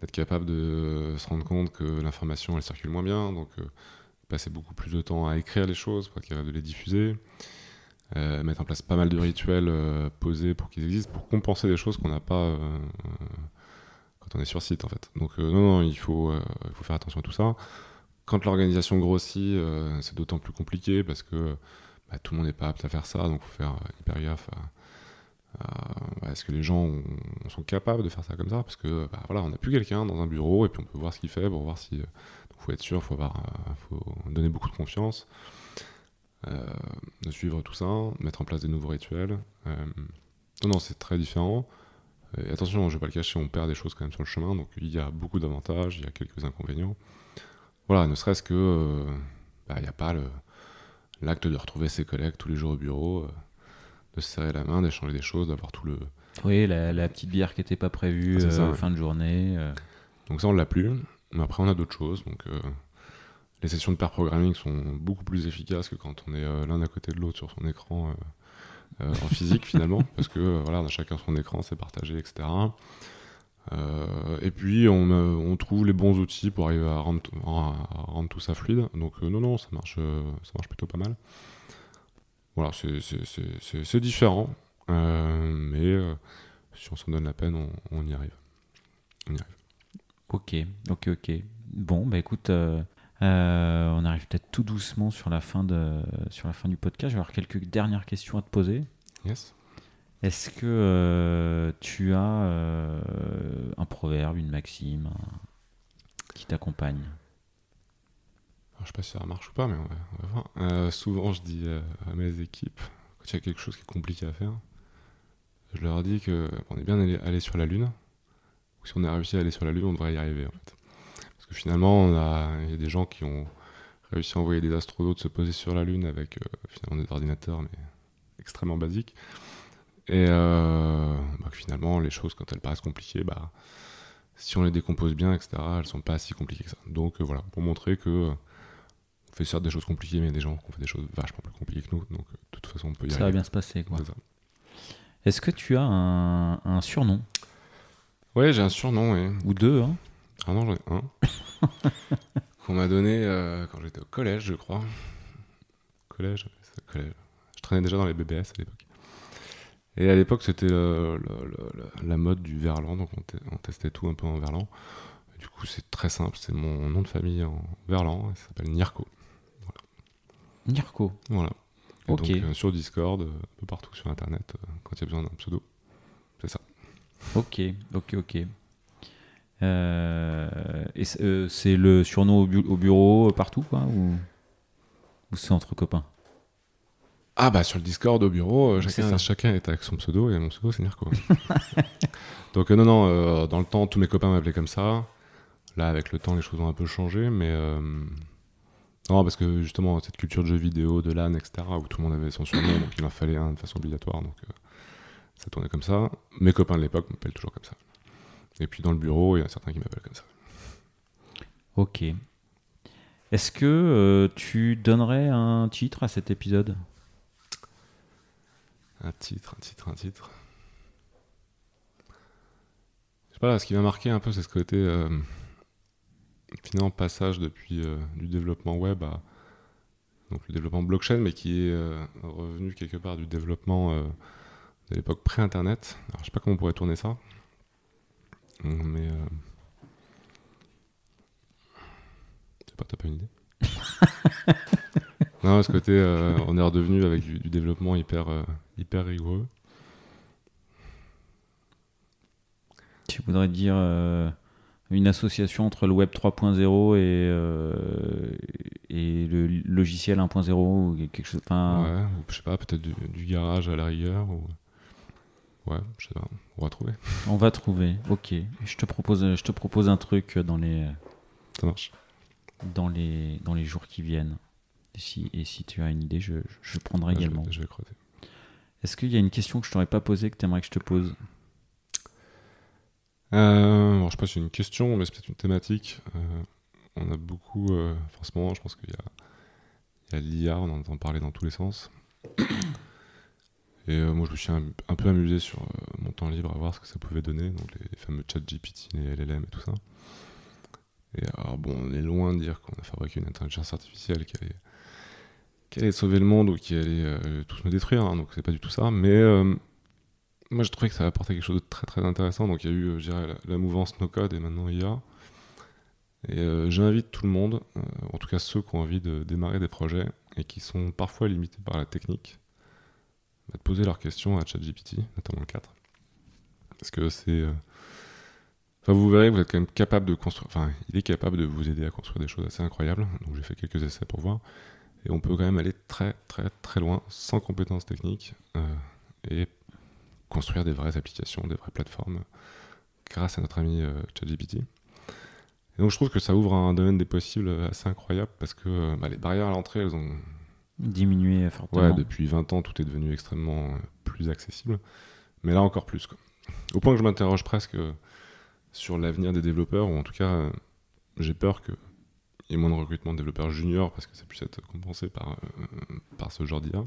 d'être capable de se rendre compte que l'information elle circule moins bien, donc passer beaucoup plus de temps à écrire les choses pour être de les diffuser, mettre en place pas mal de rituels posés pour qu'ils existent, pour compenser des choses qu'on n'a pas quand on est sur site en fait. Donc non, non, il faut faire attention à tout ça. Quand l'organisation grossit, euh, c'est d'autant plus compliqué parce que bah, tout le monde n'est pas apte à faire ça, donc il faut faire euh, hyper gaffe à, est-ce que les gens ont- sont capables de faire ça comme ça Parce que bah, voilà, on n'a plus quelqu'un dans un bureau et puis on peut voir ce qu'il fait pour voir si. Il faut être sûr, faut, avoir, euh, faut donner beaucoup de confiance, euh, de suivre tout ça, mettre en place des nouveaux rituels. Euh, non, non, c'est très différent. Et attention, je vais pas le cacher, on perd des choses quand même sur le chemin, donc il y a beaucoup d'avantages, il y a quelques inconvénients. Voilà, ne serait-ce que euh, bah, il n'y a pas l'acte de retrouver ses collègues tous les jours au bureau, euh, de se serrer la main, d'échanger des choses, d'avoir tout le. Oui, la, la petite bière qui n'était pas prévue Ah, ça, euh, ouais. fin de journée. euh. Donc ça, on l'a plus. Mais après, on a d'autres choses. Donc euh, les sessions de pair programming sont beaucoup plus efficaces que quand on est euh, l'un à côté de l'autre sur son écran euh, euh, en physique finalement, parce que euh, voilà, on a chacun son écran, c'est partagé, etc. Euh, et puis on, euh, on trouve les bons outils pour arriver à rendre, tout- à rendre tout ça fluide. Donc euh, non, non, ça marche, ça marche plutôt pas mal. Voilà, c'est- différent, mais si on s'en donne la peine, on, on y arrive. On y arrive. Ok, ok, ok. Bon, bah écoute, euh, euh, on arrive peut-être tout doucement sur la, fin de, sur la fin du podcast. Je vais avoir quelques dernières questions à te poser. Yes. Est-ce que euh, tu as euh, un proverbe, une maxime qui t'accompagne? Je sais pas si ça marche ou pas, mais on va, voir. Euh, souvent, je dis à mes équipes, quand il y a quelque chose qui est compliqué à faire, je leur dis que on est bien allé, sur la Lune. Ou si on a réussi à aller sur la Lune, on devrait y arriver, en fait. Parce que finalement, il y a des gens qui ont réussi à envoyer des astronautes se poser sur la Lune avec finalement des ordinateurs, mais extrêmement basiques. Et euh, bah, finalement, les choses, quand elles paraissent compliquées, bah, si on les décompose bien, etc., elles sont pas si compliquées que ça. Donc euh, voilà, pour montrer que euh, on fait certes des choses compliquées, mais il y a des gens qui ont fait des choses vachement plus compliquées que nous. Donc euh, de toute façon, on peut y Ça va arriver. bien se passer, quoi. Ça. Est-ce que tu as un, un surnom? Ouais, j'ai un surnom, ouais. Ou deux hein Ah non, j'en ai un. qu'on m'a donné quand j'étais au collège, je crois. Collège, c'est collège. Je traînais déjà dans les BBS à l'époque. Et à l'époque, c'était la mode du verlan, donc on, te- on testait tout un peu en verlan. Et du coup, c'est très simple, c'est mon nom de famille en verlan, ça s'appelle Nirko. Nirko. Voilà. Et Ok. donc euh, sur Discord, euh, un peu partout sur Internet, euh, quand il y a besoin d'un pseudo. C'est ça. Ok, ok, ok. Euh, et c'est euh, le surnom au, bu- au bureau, euh, partout, quoi Ou, ou c'est entre copains? Ah bah sur le Discord au bureau, euh, chacun, chacun est avec son pseudo et mon pseudo c'est Nirko. Donc euh, non, non, euh, dans le temps, tous mes copains m'appelaient comme ça. Là, avec le temps, les choses ont un peu changé, mais... euh, non, parce que justement, cette culture de jeux vidéo, de LAN, etc., où tout le monde avait son surnom, donc il en fallait un de façon obligatoire, donc ça tournait comme ça. Mes copains de l'époque m'appellent toujours comme ça. Et puis dans le bureau, il y en a certains qui m'appellent comme ça. Ok. Est-ce que tu donnerais un titre à cet épisode? Un titre, un titre, un titre. Je sais pas, ce qui m'a marqué un peu, c'est ce côté euh, finalement passage depuis euh, du développement web à donc le développement blockchain, mais qui est euh, revenu quelque part du développement euh, de l'époque pré-internet. Alors je sais pas comment on pourrait tourner ça, mais je sais pas, t'as pas une idée? Non, ce côté, euh, on est redevenu avec du, du développement hyper euh, hyper rigoureux. Tu voudrais dire euh, une association entre le web 3.0 et, euh, et le logiciel 1.0 ou quelque chose. Enfin, Ouais, ou je sais pas, peut-être du, du garage à la rigueur. Ou... Ouais, je sais pas, on va trouver. on va trouver. Ok. Je te propose, je te propose un truc dans les, Ça marche. dans les, dans les jours qui viennent. Et si, et si tu as une idée, je, je prendrai je, également. je vais creuser. Est-ce qu'il y a une question que je t'aurais pas posée que tu aimerais que je te pose? Euh, alors, je sais pas si c'est une question, mais c'est peut-être une thématique. Euh, on a beaucoup, euh, moment, je pense qu'il y a, l'IA, on en entend parler dans tous les sens. Et euh, moi, je me suis un, peu amusé sur mon temps libre à voir ce que ça pouvait donner, donc les, fameux chat GPT, les LLM et tout ça. Et alors, bon, on est loin de dire qu'on a fabriqué une intelligence artificielle qui allait, qui allait sauver le monde ou qui allait euh, tous nous détruire, hein, donc c'est pas du tout ça. Mais euh, moi, je trouvais que ça apportait quelque chose de très très intéressant. Donc, il y a eu, euh, je dirais, la, mouvance no code et maintenant IA. Et j'invite tout le monde, en tout cas ceux qui ont envie de démarrer des projets et qui sont parfois limités par la technique, bah, de poser leurs questions à ChatGPT, notamment le 4. Parce que c'est. Enfin, vous verrez, vous êtes quand même capable de construire. Enfin, il est capable de vous aider à construire des choses assez incroyables. Donc, j'ai fait quelques essais pour voir. Et on peut quand même aller très, très, très loin sans compétences techniques euh, et construire des vraies applications, des vraies plateformes grâce à notre ami euh, ChatGPT. Et donc, je trouve que ça ouvre un domaine des possibles assez incroyable parce que euh, bah, les barrières à l'entrée, elles ont Diminuer fortement. Ouais, depuis 20 ans, tout est devenu extrêmement plus accessible. Mais là, encore plus. Quoi. Au point que je m'interroge presque sur l'avenir des développeurs, ou en tout cas, j'ai peur qu'il moins de recrutement de développeurs juniors parce que ça puisse être compensé par, euh, par ce genre d'IA.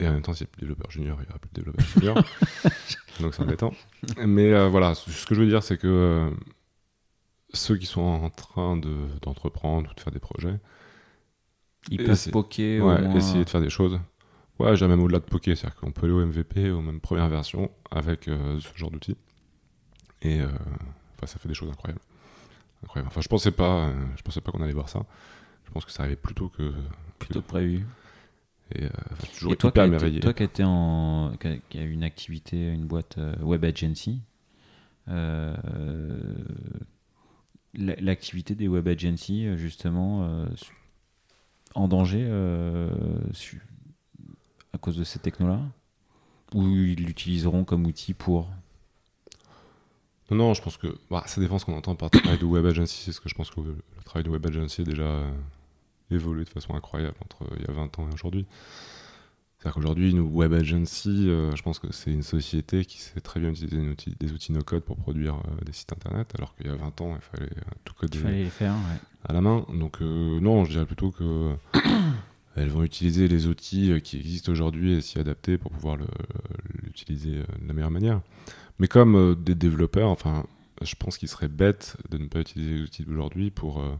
Et en même temps, s'il n'y a plus de développeurs juniors, il n'y aura plus de développeurs seniors. Donc c'est embêtant. Mais euh, voilà, ce que je veux dire, c'est que euh, ceux qui sont en train de- d'entreprendre ou de faire des projets, Ils peuvent c'est- poker Ouais, moins. essayer de faire des choses. Ouais, j'ai même au-delà de poker, c'est-à-dire qu'on peut aller au MVP, aux même première version, avec ce genre d'outils. Et ça fait des choses incroyables. Incroyable. Enfin, je pensais pas, je pensais pas qu'on allait voir ça. Je pense que ça arrivait plus tôt que. plutôt prévu. Et euh, enfin, j'ai toujours Et été toi qui as été- émerveillé. toi qui as été en, qui a, une activité, une boîte euh, web agency, euh, la- l'activité des web agencies justement euh, en danger à cause de ces technos-là, ou ils l'utiliseront comme outil pour Non, non, je pense que bah, ça dépend ce qu'on entend par travail de web agency. C'est ce que je pense que le, le travail de web agency a déjà euh, évolué de façon incroyable entre euh, il y a 20 ans et aujourd'hui. C'est-à-dire qu'aujourd'hui, une web agency, euh, je pense que c'est une société qui sait très bien utiliser des outils, des outils no-code pour produire des sites internet, alors qu'il y a 20 ans, il fallait tout coder il fallait les faire. ouais. à la main. Donc non, je dirais plutôt que elles vont utiliser les outils qui existent aujourd'hui et s'y adapter pour pouvoir l'utiliser de la meilleure manière. Mais comme euh, des développeurs, enfin, je pense qu'il serait bête de ne pas utiliser les outils d'aujourd'hui pour euh,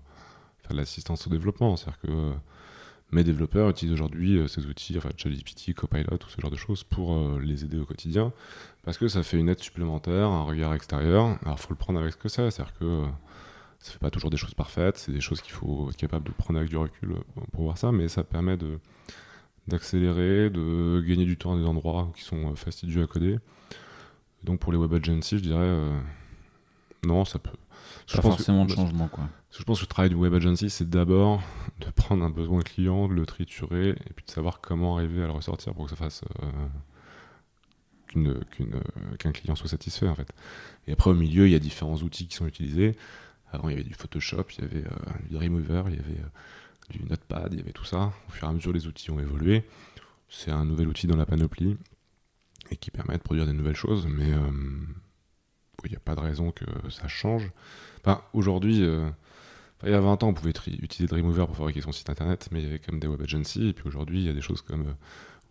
faire de l'assistance au développement. C'est-à-dire que euh, mes développeurs utilisent aujourd'hui euh, ces outils, enfin ChatGPT, Copilot, tout ce genre de choses pour les aider au quotidien, parce que ça fait une aide supplémentaire, un regard extérieur. Alors, faut le prendre avec ce que c'est. C'est-à-dire que ça fait pas toujours des choses parfaites, c'est des choses qu'il faut être capable de prendre avec du recul pour voir ça, mais ça permet de d'accélérer, de gagner du temps à des endroits qui sont fastidieux à coder. Donc pour les web agencies, je dirais euh, non, ça peut. Pas Je pense, forcément que, de changement quoi. je pense que le travail du web agency, c'est d'abord de prendre un besoin client, de le triturer, et puis de savoir comment arriver à le ressortir pour que ça fasse euh, euh, qu'un client soit satisfait en fait. Et après au milieu, il y a différents outils qui sont utilisés. Avant, il y avait du Photoshop, il y avait euh, du Dreamweaver, il y avait euh, du Notepad, il y avait tout ça. Au fur et à mesure, les outils ont évolué. C'est un nouvel outil dans la panoplie qui permet de produire des nouvelles choses, mais euh, il n'y a pas de raison que ça change. Aujourd'hui, euh, il y a 20 ans, on pouvait utiliser Dreamweaver pour fabriquer son site internet, mais il y avait quand même des web agencies, et puis aujourd'hui, il y a des choses comme euh,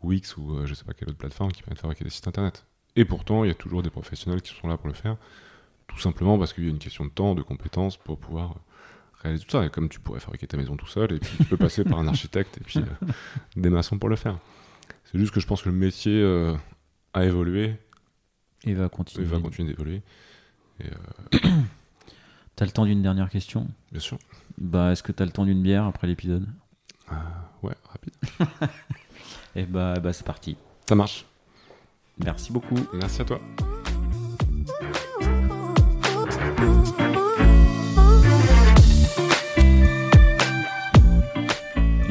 Wix ou je sais pas quelle autre plateforme qui permettent de fabriquer des sites internet. Et pourtant, il y a toujours des professionnels qui sont là pour le faire, tout simplement parce qu'il y a une question de temps, de compétences pour pouvoir réaliser tout ça. Comme tu pourrais fabriquer ta maison tout seul, et puis tu peux passer par un architecte et puis des maçons pour le faire. C'est juste que je pense que le métier a évolué Et va et continuer. va continuer d'évoluer. T'as le temps d'une dernière question Bien sûr. Bah, est-ce que t'as le temps d'une bière après l'épisode Euh, ouais, rapide. Eh bah, bah c'est parti. Ça marche. Merci beaucoup. Merci à toi.